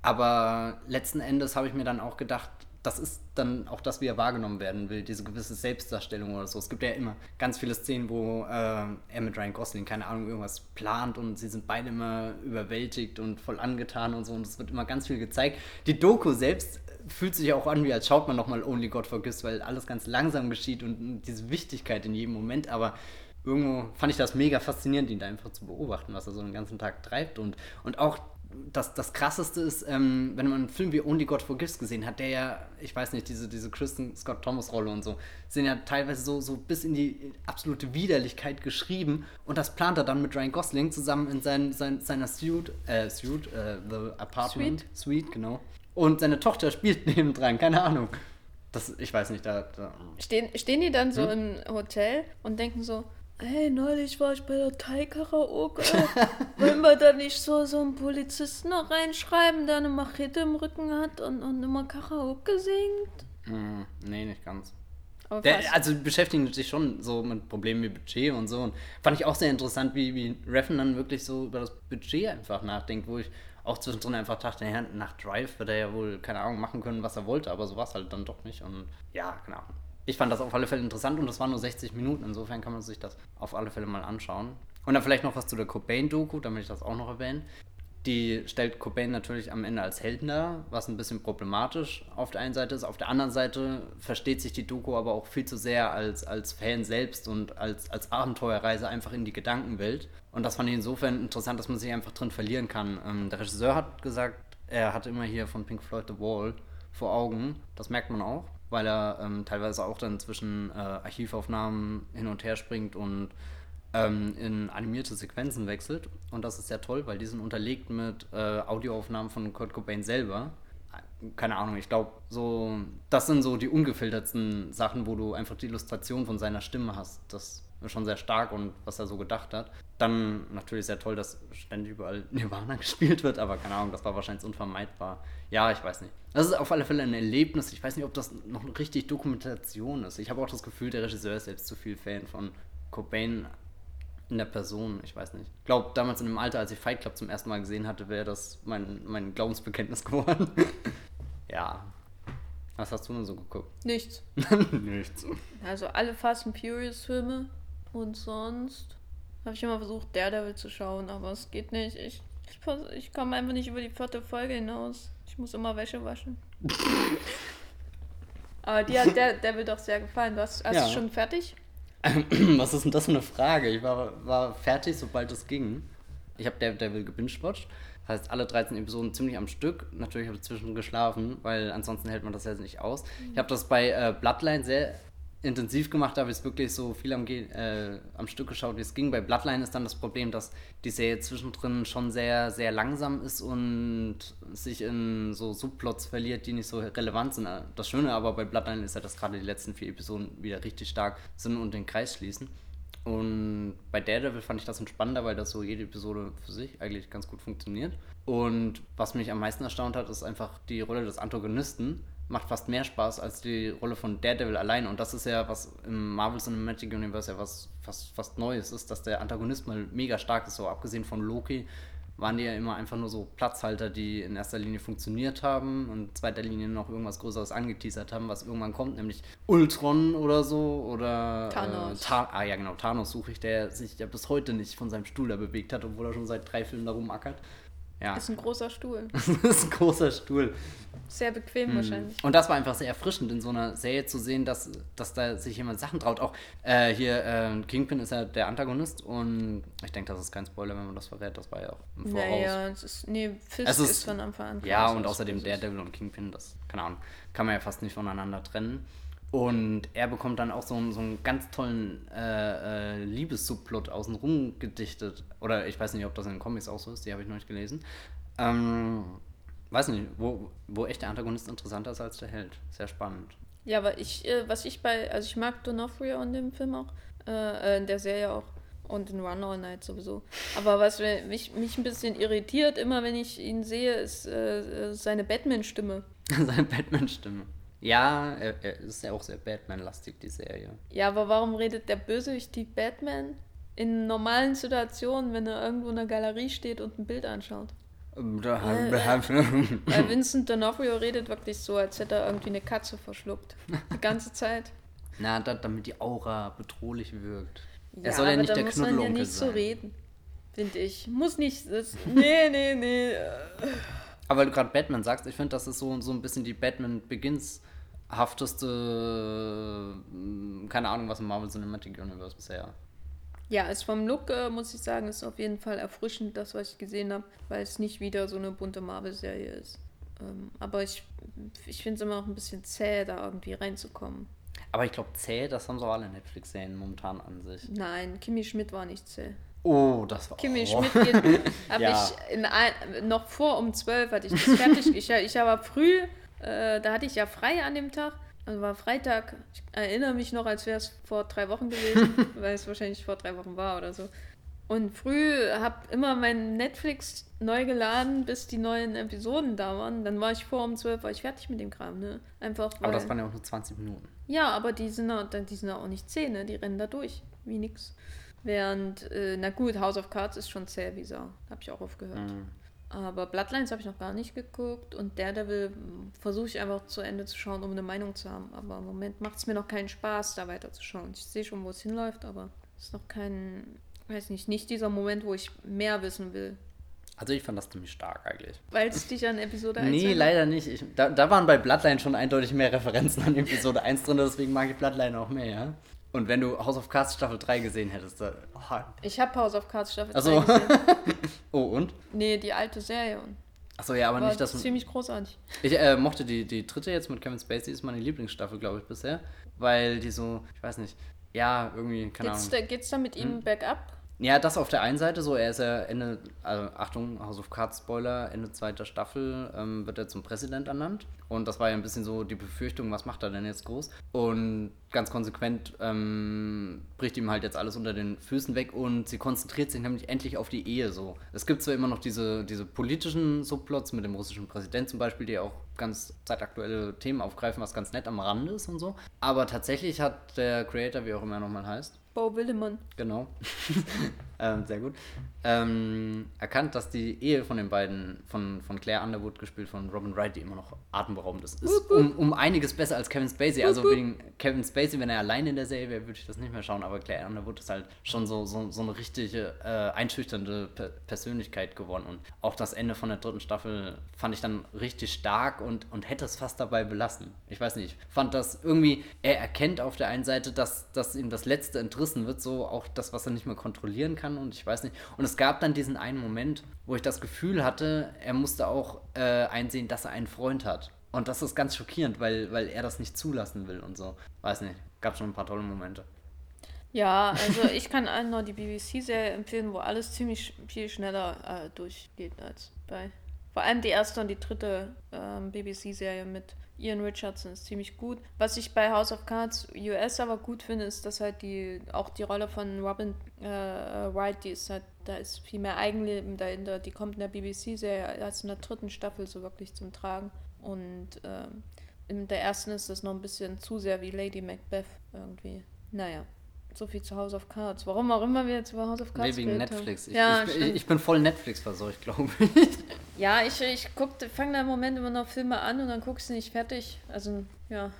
Aber letzten Endes habe ich mir dann auch gedacht, das ist dann auch das, wie er wahrgenommen werden will, diese gewisse Selbstdarstellung oder so. Es gibt ja immer ganz viele Szenen, wo äh, er mit Ryan Gosling, keine Ahnung, irgendwas plant und sie sind beide immer überwältigt und voll angetan und so und es wird immer ganz viel gezeigt. Die Doku selbst fühlt sich auch an, wie als schaut man nochmal Only God Forgives, weil alles ganz langsam geschieht und diese Wichtigkeit in jedem Moment, aber irgendwo fand ich das mega faszinierend, ihn da einfach zu beobachten, was er so den ganzen Tag treibt und, und auch das, das krasseste ist, ähm, wenn man einen Film wie Only God Forgives gesehen hat, der ja, ich weiß nicht, diese, diese Kristen Scott Thomas Rolle und so, sind ja teilweise so, so bis in die absolute Widerlichkeit geschrieben und das plant er dann mit Ryan Gosling zusammen in sein, sein, seiner Suite, äh, Suite, äh, The Apartment, Suite. Suite, genau. Und seine Tochter spielt nebendran, keine Ahnung. Das, ich weiß nicht, da. da stehen, stehen die dann so hm? im Hotel und denken so, Hey, neulich war ich bei der Thai-Karaoke. Wollen wir da nicht so, so einen Polizisten noch reinschreiben, der eine Machete im Rücken hat und, und immer Karaoke singt? Mm, nee, nicht ganz. Der, also beschäftigen sich schon so mit Problemen wie Budget und so. Und fand ich auch sehr interessant, wie, wie Reffen dann wirklich so über das Budget einfach nachdenkt, wo ich auch zwischendrin einfach dachte, ja, nach Drive wird er ja wohl, keine Ahnung, machen können, was er wollte, aber so war es halt dann doch nicht. Und ja, keine Ahnung ich fand das auf alle Fälle interessant und das waren nur 60 Minuten. Insofern kann man sich das auf alle Fälle mal anschauen. Und dann vielleicht noch was zu der Cobain-Doku, damit ich das auch noch erwähne. Die stellt Cobain natürlich am Ende als Helden dar, was ein bisschen problematisch auf der einen Seite ist. Auf der anderen Seite versteht sich die Doku aber auch viel zu sehr als, als Fan selbst und als, als Abenteuerreise einfach in die Gedankenwelt. Und das fand ich insofern interessant, dass man sich einfach drin verlieren kann. Ähm, der Regisseur hat gesagt, er hat immer hier von Pink Floyd The Wall vor Augen. Das merkt man auch weil er ähm, teilweise auch dann zwischen äh, Archivaufnahmen hin und her springt und ähm, in animierte Sequenzen wechselt. Und das ist sehr toll, weil die sind unterlegt mit äh, Audioaufnahmen von Kurt Cobain selber. Keine Ahnung, ich glaube, so, das sind so die ungefiltertsten Sachen, wo du einfach die Illustration von seiner Stimme hast. Das schon sehr stark und was er so gedacht hat. Dann natürlich sehr toll, dass ständig überall Nirvana gespielt wird, aber keine Ahnung, das war wahrscheinlich unvermeidbar. Ja, ich weiß nicht. Das ist auf alle Fälle ein Erlebnis. Ich weiß nicht, ob das noch richtig Dokumentation ist. Ich habe auch das Gefühl, der Regisseur ist selbst zu viel Fan von Cobain in der Person. Ich weiß nicht. Ich glaube, damals in dem Alter, als ich Fight Club zum ersten Mal gesehen hatte, wäre das mein, mein Glaubensbekenntnis geworden. ja. Was hast du denn so geguckt? Nichts. Nichts. Also alle Fast and Furious Filme und sonst habe ich immer versucht, Daredevil zu schauen, aber es geht nicht. Ich, ich, ich komme einfach nicht über die vierte Folge hinaus. Ich muss immer Wäsche waschen. aber dir hat der Devil doch sehr gefallen. Du hast, hast Ja. du schon fertig? Was ist denn das für eine Frage? Ich war, war fertig, sobald es ging. Ich habe Daredevil gebingewatcht. Das heißt, alle 13 Episoden ziemlich am Stück. Natürlich habe ich zwischendrin geschlafen, weil ansonsten hält man das ja nicht aus. Ich habe das bei äh, Bloodline sehr intensiv gemacht, habe ich es wirklich so viel am, äh, am Stück geschaut, wie es ging. Bei Bloodline ist dann das Problem, dass die Serie zwischendrin schon sehr, sehr langsam ist und sich in so Subplots verliert, die nicht so relevant sind. Das Schöne aber bei Bloodline ist ja, dass gerade die letzten vier Episoden wieder richtig stark sind und den Kreis schließen. Und bei Daredevil fand ich das entspannender, weil das so jede Episode für sich eigentlich ganz gut funktioniert. Und was mich am meisten erstaunt hat, ist einfach die Rolle des Antagonisten. Macht fast mehr Spaß als die Rolle von Daredevil allein. Und das ist ja, was im Marvel Cinematic Universe ja was fast, fast Neues ist, dass der Antagonist mal mega stark ist. So abgesehen von Loki waren die ja immer einfach nur so Platzhalter, die in erster Linie funktioniert haben und in zweiter Linie noch irgendwas Größeres angeteasert haben, was irgendwann kommt, nämlich Ultron oder so oder Thanos. Äh, Ta ah ja genau, Thanos suche ich, der sich ja bis heute nicht von seinem Stuhl da bewegt hat, obwohl er schon seit drei Filmen da rumackert. Ja, Ist ein großer Stuhl. das ist ein großer Stuhl. Sehr bequem wahrscheinlich. Und das war einfach sehr erfrischend, in so einer Serie zu sehen, dass, dass da sich jemand Sachen traut. Auch äh, hier, äh, Kingpin ist ja der Antagonist und ich denke, das ist kein Spoiler, wenn man das verrät. Das war ja auch im Voraus. Naja, es ist. Nee, Fisk Es ist, ist- von Anfang an. Ja, und außerdem. Daredevil und Kingpin, das, keine Ahnung, kann man ja fast nicht voneinander trennen. Und er bekommt dann auch so, einen- so einen ganz tollen äh, äh, Liebessubplot außenrum gedichtet. Oder ich weiß nicht, ob das in den Comics auch so ist, die habe ich noch nicht gelesen. Ähm, weiß nicht, wo, wo echt der Antagonist interessanter ist als der Held. Sehr spannend. Ja, aber ich, äh, was ich bei, also ich mag Donofrio in dem Film auch, äh, äh, in der Serie auch und in Run All Night sowieso. Aber was mich, mich ein bisschen irritiert, immer wenn ich ihn sehe, ist äh, seine Batman-Stimme. Seine Batman-Stimme. Ja, er, er ist ja auch sehr Batman-lastig, die Serie. Ja, aber warum redet der Bösewicht die Batman in normalen Situationen, wenn er irgendwo in der Galerie steht und ein Bild anschaut? Weil Vincent D'Onofrio redet wirklich so, als hätte er irgendwie eine Katze verschluckt. Die ganze Zeit. Na, da, damit die Aura bedrohlich wirkt. Ja, er soll ja nicht da der muss man ja nicht so sein. reden, finde ich. Muss nicht. Das, nee, nee, nee. Aber weil du gerade Batman sagst, ich finde, das ist so, so ein bisschen die Batman Begins hafteste, mm, keine Ahnung, was im Marvel Cinematic Universe bisher. Ja, ist vom Look, äh, muss ich sagen, ist auf jeden Fall erfrischend, das, was ich gesehen habe, weil es nicht wieder so eine bunte Marvel-Serie ist. Ähm, aber ich, ich finde es immer auch ein bisschen zäh, da irgendwie reinzukommen. Aber ich glaube, zäh, das haben so alle Netflix-Serien momentan an sich. Nein, Kimi Schmidt war nicht zäh. Oh, das war. Kimi oh. Schmidt geht, habe Ja. ich in ein, noch vor um 12 hatte ich das fertig. ich, ich habe früh, äh, da hatte ich ja frei an dem Tag. Also war Freitag. Ich erinnere mich noch, als wäre es vor drei Wochen gewesen, weil es wahrscheinlich vor drei Wochen war oder so. Und früh habe immer mein Netflix neu geladen, bis die neuen Episoden da waren. Dann war ich vor um 12, war ich fertig mit dem Kram, ne? Einfach Aber das waren ja auch nur 20 Minuten. ja, aber die sind, auch, die sind auch nicht zäh, ne? Die rennen da durch, wie nix. Während, äh, na gut, House of Cards ist schon zäh wie Sau. Hab ich auch aufgehört. Mhm. Aber Bloodlines habe ich noch gar nicht geguckt und Daredevil versuche ich einfach zu Ende zu schauen, um eine Meinung zu haben. Aber im Moment macht es mir noch keinen Spaß, da weiter zu schauen. Ich sehe schon, wo es hinläuft, aber es ist noch kein, weiß nicht, nicht dieser Moment, wo ich mehr wissen will. Also ich fand das ziemlich stark eigentlich. Weil es dich an Episode 1 Nee, leider nicht. Ich, da, da waren bei Bloodline schon eindeutig mehr Referenzen an Episode 1 drin, deswegen mag ich Bloodline auch mehr, ja. Und wenn du House of Cards Staffel 3 gesehen hättest, da, oh, Ich habe House of Cards Staffel Ach 2 so. gesehen. oh und? Nee, die alte Serie. Und Achso, ja, aber war nicht das. ziemlich großartig. Ich äh, mochte die, die dritte jetzt mit Kevin Spacey, ist meine Lieblingsstaffel, glaube ich, bisher. Weil die so, ich weiß nicht, ja, irgendwie, keine Geht's Ahnung. da, geht's da mit ihm Hm? bergab? Ja, das auf der einen Seite so, er ist ja Ende, also Achtung, House of Cards Spoiler, Ende zweiter Staffel ähm, wird er zum Präsident ernannt. Und das war ja ein bisschen so die Befürchtung, was macht er denn jetzt groß? Und ganz konsequent ähm, bricht ihm halt jetzt alles unter den Füßen weg und sie konzentriert sich nämlich endlich auf die Ehe so. Es gibt zwar immer noch diese, diese politischen Subplots mit dem russischen Präsident zum Beispiel, die auch ganz zeitaktuelle Themen aufgreifen, was ganz nett am Rande ist und so. Aber tatsächlich hat der Creator, wie auch immer er nochmal heißt, Bo Willemann. Genau. ähm, sehr gut. Ähm, erkannt, dass die Ehe von den beiden, von, von Claire Underwood gespielt, von Robin Wright, die immer noch atemberaubend ist, ist um, um einiges besser als Kevin Spacey. Also wegen Kevin Spacey, wenn er alleine in der Serie wäre, würde ich das nicht mehr schauen, aber Claire Underwood ist halt schon so, so, so eine richtige äh, einschüchternde Pe Persönlichkeit geworden. Und auch das Ende von der dritten Staffel fand ich dann richtig stark und, und hätte es fast dabei belassen. Ich weiß nicht, ich fand das irgendwie, er erkennt auf der einen Seite, dass, dass ihm das Letzte entrissen wird, so auch das, was er nicht mehr kontrollieren kann und ich weiß nicht. Und es gab dann diesen einen Moment, wo ich das Gefühl hatte, er musste auch äh, einsehen, dass er einen Freund hat. Und das ist ganz schockierend, weil, weil er das nicht zulassen will und so. Weiß nicht, gab schon ein paar tolle Momente. Ja, also ich kann allen nur die BBC-Serie empfehlen, wo alles ziemlich viel schneller äh, durchgeht als bei. Vor allem die erste und die dritte ähm, BBC-Serie mit Ian Richardson ist ziemlich gut. Was ich bei House of Cards US aber gut finde, ist, dass halt die auch die Rolle von Robin äh, Wright, die ist halt, da ist viel mehr Eigenleben dahinter. Die kommt in der BBC-Serie erst in der dritten Staffel so wirklich zum Tragen. Und ähm, in der ersten ist das noch ein bisschen zu sehr wie Lady Macbeth irgendwie. Naja. So viel zu House of Cards. Warum auch immer wir jetzt über House of Cards Nee, wegen Netflix. Ich, ja, ich, ich, ich bin voll Netflix verseucht, glaube ich. Ja, ich, ich fange da im Moment immer noch Filme an und dann guckst du nicht fertig. Also, ja.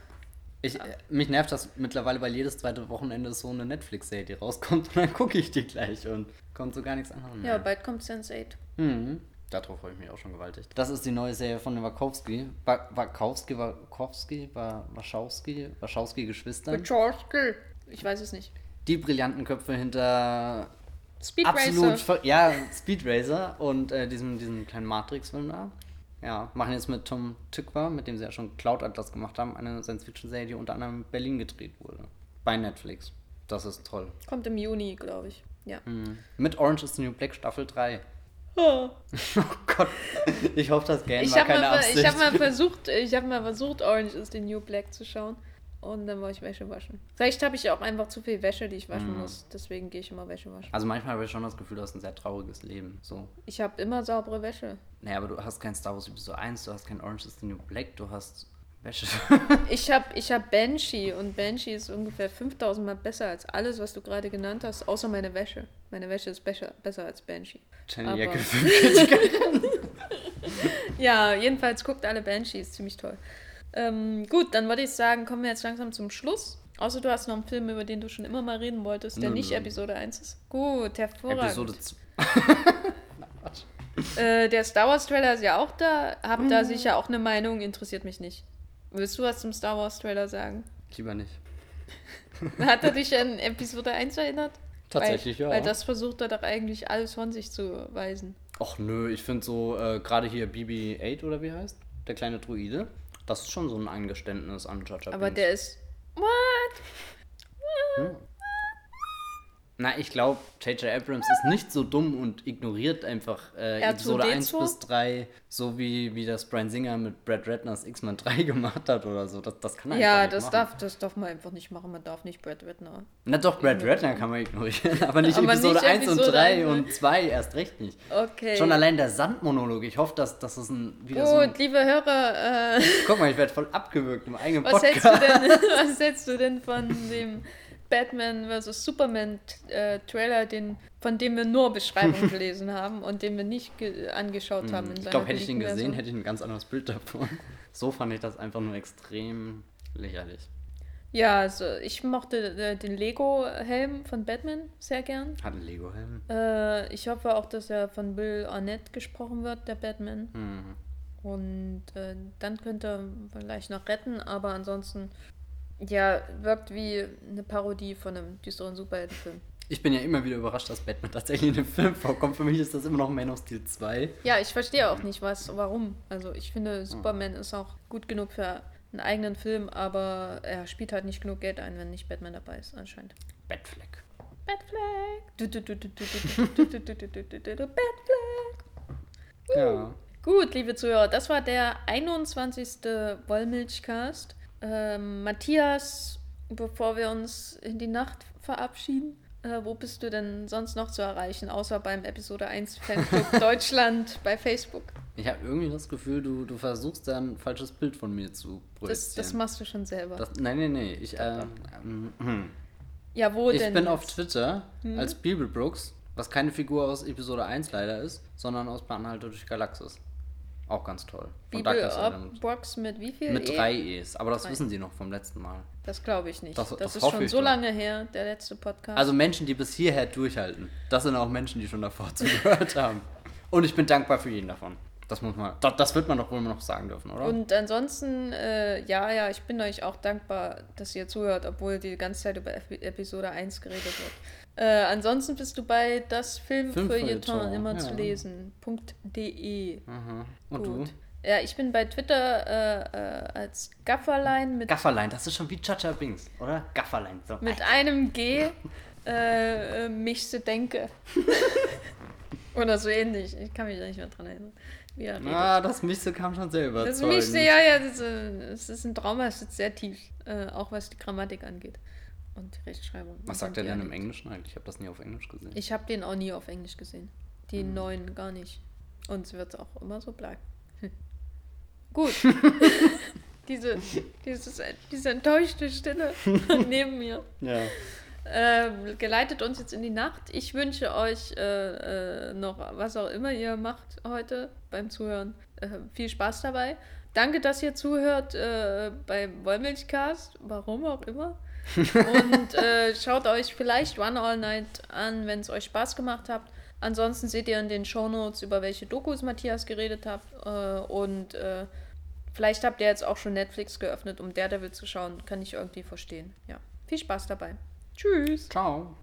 Ich, mich nervt das mittlerweile, weil jedes zweite Wochenende so eine Netflix-Serie rauskommt und dann gucke ich die gleich und kommt so gar nichts anderes Ja, bald kommt Sense8. Mhm. Darauf freue ich mich auch schon gewaltig. Das ist die neue Serie von den Wachowski. Wa Wachowski, Wachowski, Wachowski, Wachowski-Geschwistern. Wachowski. Ich weiß es nicht. Die brillanten Köpfe hinter Speed absolut, ja, Speed Racer und äh, diesem, diesem kleinen Matrix-Film da. Ja, machen jetzt mit Tom Tykwer, mit dem sie ja schon Cloud Atlas gemacht haben, eine Science-Fiction-Serie, die unter anderem in Berlin gedreht wurde. Bei Netflix. Das ist toll. Kommt im Juni, glaube ich. Ja. Mhm. Mit Orange is the New Black Staffel 3. Oh. Oh Gott, ich hoffe, das Game Ich war habe keine mal, Absicht. ich hab mal versucht, ich habe mal versucht, Orange is the New Black zu schauen. Und dann war ich Wäsche waschen. Vielleicht habe ich auch einfach zu viel Wäsche, die ich waschen Mhm. muss. Deswegen gehe ich immer Wäsche waschen. Also manchmal habe ich schon das Gefühl, du hast ein sehr trauriges Leben. So. Ich habe immer saubere Wäsche. Naja, aber du hast kein Star Wars Episode 1, du hast kein Orange is the New Black, du hast Wäsche. Ich habe ich hab Banshee und Banshee ist ungefähr 5000 Mal besser als alles, was du gerade genannt hast, außer meine Wäsche. Meine Wäsche ist besser, besser als Banshee. Jenny Aber- Ja, jedenfalls guckt alle Banshees, ziemlich toll. Ähm, gut, dann würde ich sagen, kommen wir jetzt langsam zum Schluss. Außer du hast noch einen Film, über den du schon immer mal reden wolltest, der Nö, nicht nö. Episode 1 ist. Gut, hervorragend. Episode 2. Äh, der Star Wars Trailer ist ja auch da. Hab Mhm. da sicher auch eine Meinung, interessiert mich nicht. Willst du was zum Star Wars Trailer sagen? Lieber nicht. Hat er dich an Episode 1 erinnert? Tatsächlich, weil, ja. Weil das versucht er doch eigentlich alles von sich zu weisen. Och nö, ich finde so, äh, gerade hier BB-8 oder wie heißt, der kleine Druide, das ist schon so ein Eingeständnis an Jar Aber Binks. der ist. What? Hm. Na, ich glaube, J.J. Abrams ist nicht so dumm und ignoriert einfach äh, Episode 1 R2D2? bis 3, so wie, wie das Brian Singer mit Brad Ratners X-Men 3 gemacht hat oder so. Das, das kann er Ja, einfach nicht das machen. darf, das darf man einfach nicht machen. Man darf nicht Brad Ratner. Na doch, Brad. Ratner kann man ignorieren, aber nicht Aber Episode nicht 1 und Episode 3 1, ne? und 2 erst recht nicht. Okay. Schon allein der Sandmonolog, ich hoffe, dass, es ein, wieder so ein Gut, liebe Hörer, äh, Guck mal, ich werde voll abgewürgt im eigenen was, hältst Podcast. du denn, was hältst du denn von dem Batman vs. Superman äh, Trailer, den, von dem wir nur Beschreibungen gelesen haben und den wir nicht ge angeschaut haben? In Ich glaube, hätte ich den gesehen, hätte ich ein ganz anderes Bild davon. So fand ich das einfach nur extrem lächerlich. Ja, also ich mochte äh, den Lego-Helm von Batman sehr gern. Hat ein Lego-Helm. Äh, ich hoffe auch, dass er von Bill Arnett gesprochen wird, der Batman. Mhm. Und äh, dann könnte er vielleicht noch retten, aber ansonsten, ja, wirkt wie eine Parodie von einem düsteren Superheldenfilm. Ich bin ja immer wieder überrascht, dass Batman tatsächlich in dem Film vorkommt. Für mich ist das immer noch Man of Steel 2. Ja, ich verstehe auch nicht, was, warum. Also ich finde, Superman ist auch gut genug für einen eigenen Film, aber er spielt halt nicht genug Geld ein, wenn nicht Batman dabei ist, anscheinend. Batfleck. Batfleck. Batfleck. Ja. Gut, liebe Zuhörer, das war der 21. Wollmilchcast. Ähm, Matthias, bevor wir uns in die Nacht verabschieden, äh, wo bist du denn sonst noch zu erreichen, außer beim Episode 1 Fanclub Deutschland bei Facebook? Ich habe irgendwie das Gefühl, du, du versuchst da ein falsches Bild von mir zu Das, projizieren. das machst du schon selber. Das, nein, nein, nein. Ich, äh, ähm, hm. ja, wo ich denn? bin jetzt? auf Twitter als Bibelbrooks Was keine Figur aus Episode 1 leider ist, sondern aus Bahnhalter durch Galaxis. Auch ganz toll. Von Douglas Adams. Box mit wie viel? Mit E? drei E's. Aber das Drei. wissen sie noch vom letzten Mal. Das glaube ich nicht. Das- Das, das ist schon so doch. lange her, der letzte Podcast. Also Menschen, die bis hierher durchhalten. Das sind auch Menschen, die schon davor zugehört haben. Und ich bin dankbar für jeden davon. Das muss man. Das, das wird man doch wohl noch sagen dürfen, oder? Und ansonsten, äh, ja, ja, ich bin euch auch dankbar, dass ihr zuhört, obwohl die ganze Zeit über Epi- Episode 1 geredet wird. Äh, ansonsten bist du bei das Filmfeuilleton immer ja. zu lesen. .de. Aha. Und Gut. du? Ja, ich bin bei Twitter äh, äh, als Gafferlein mit, Gafferlein, das ist schon wie Chacha Bings, oder? Gafferlein. So. mit einem G äh, äh, mich so denke. Oder so ähnlich. Ich kann mich da nicht mehr dran erinnern. Er redet. Ah, das Michse kam schon sehr Das überzeugend. mich sehr, ja, ja, das, äh, das ist ein Trauma, es sitzt sehr tief, äh, auch was die Grammatik angeht und die Rechtschreibung. Was sagt er den denn im. Englischen eigentlich? Ich habe das nie auf Englisch gesehen. Ich habe den auch nie auf Englisch gesehen. Die Hm. neuen gar nicht. Und es wird auch immer so bleiben. Gut. diese, dieses, diese enttäuschte Stille neben mir. ja. äh, geleitet uns jetzt in die Nacht. Ich wünsche euch äh, äh, noch, was auch immer ihr macht heute beim Zuhören, äh, viel Spaß dabei. Danke, dass ihr zuhört äh, beim Wollmilchcast, warum auch immer. Und äh, schaut euch vielleicht One All Night an, wenn es euch Spaß gemacht hat. Ansonsten seht ihr in den Shownotes, über welche Dokus Matthias geredet hat. Äh, und äh, vielleicht habt ihr jetzt auch schon Netflix geöffnet, um Daredevil zu schauen. Kann ich irgendwie verstehen. Ja. Viel Spaß dabei. Tschüss. Ciao.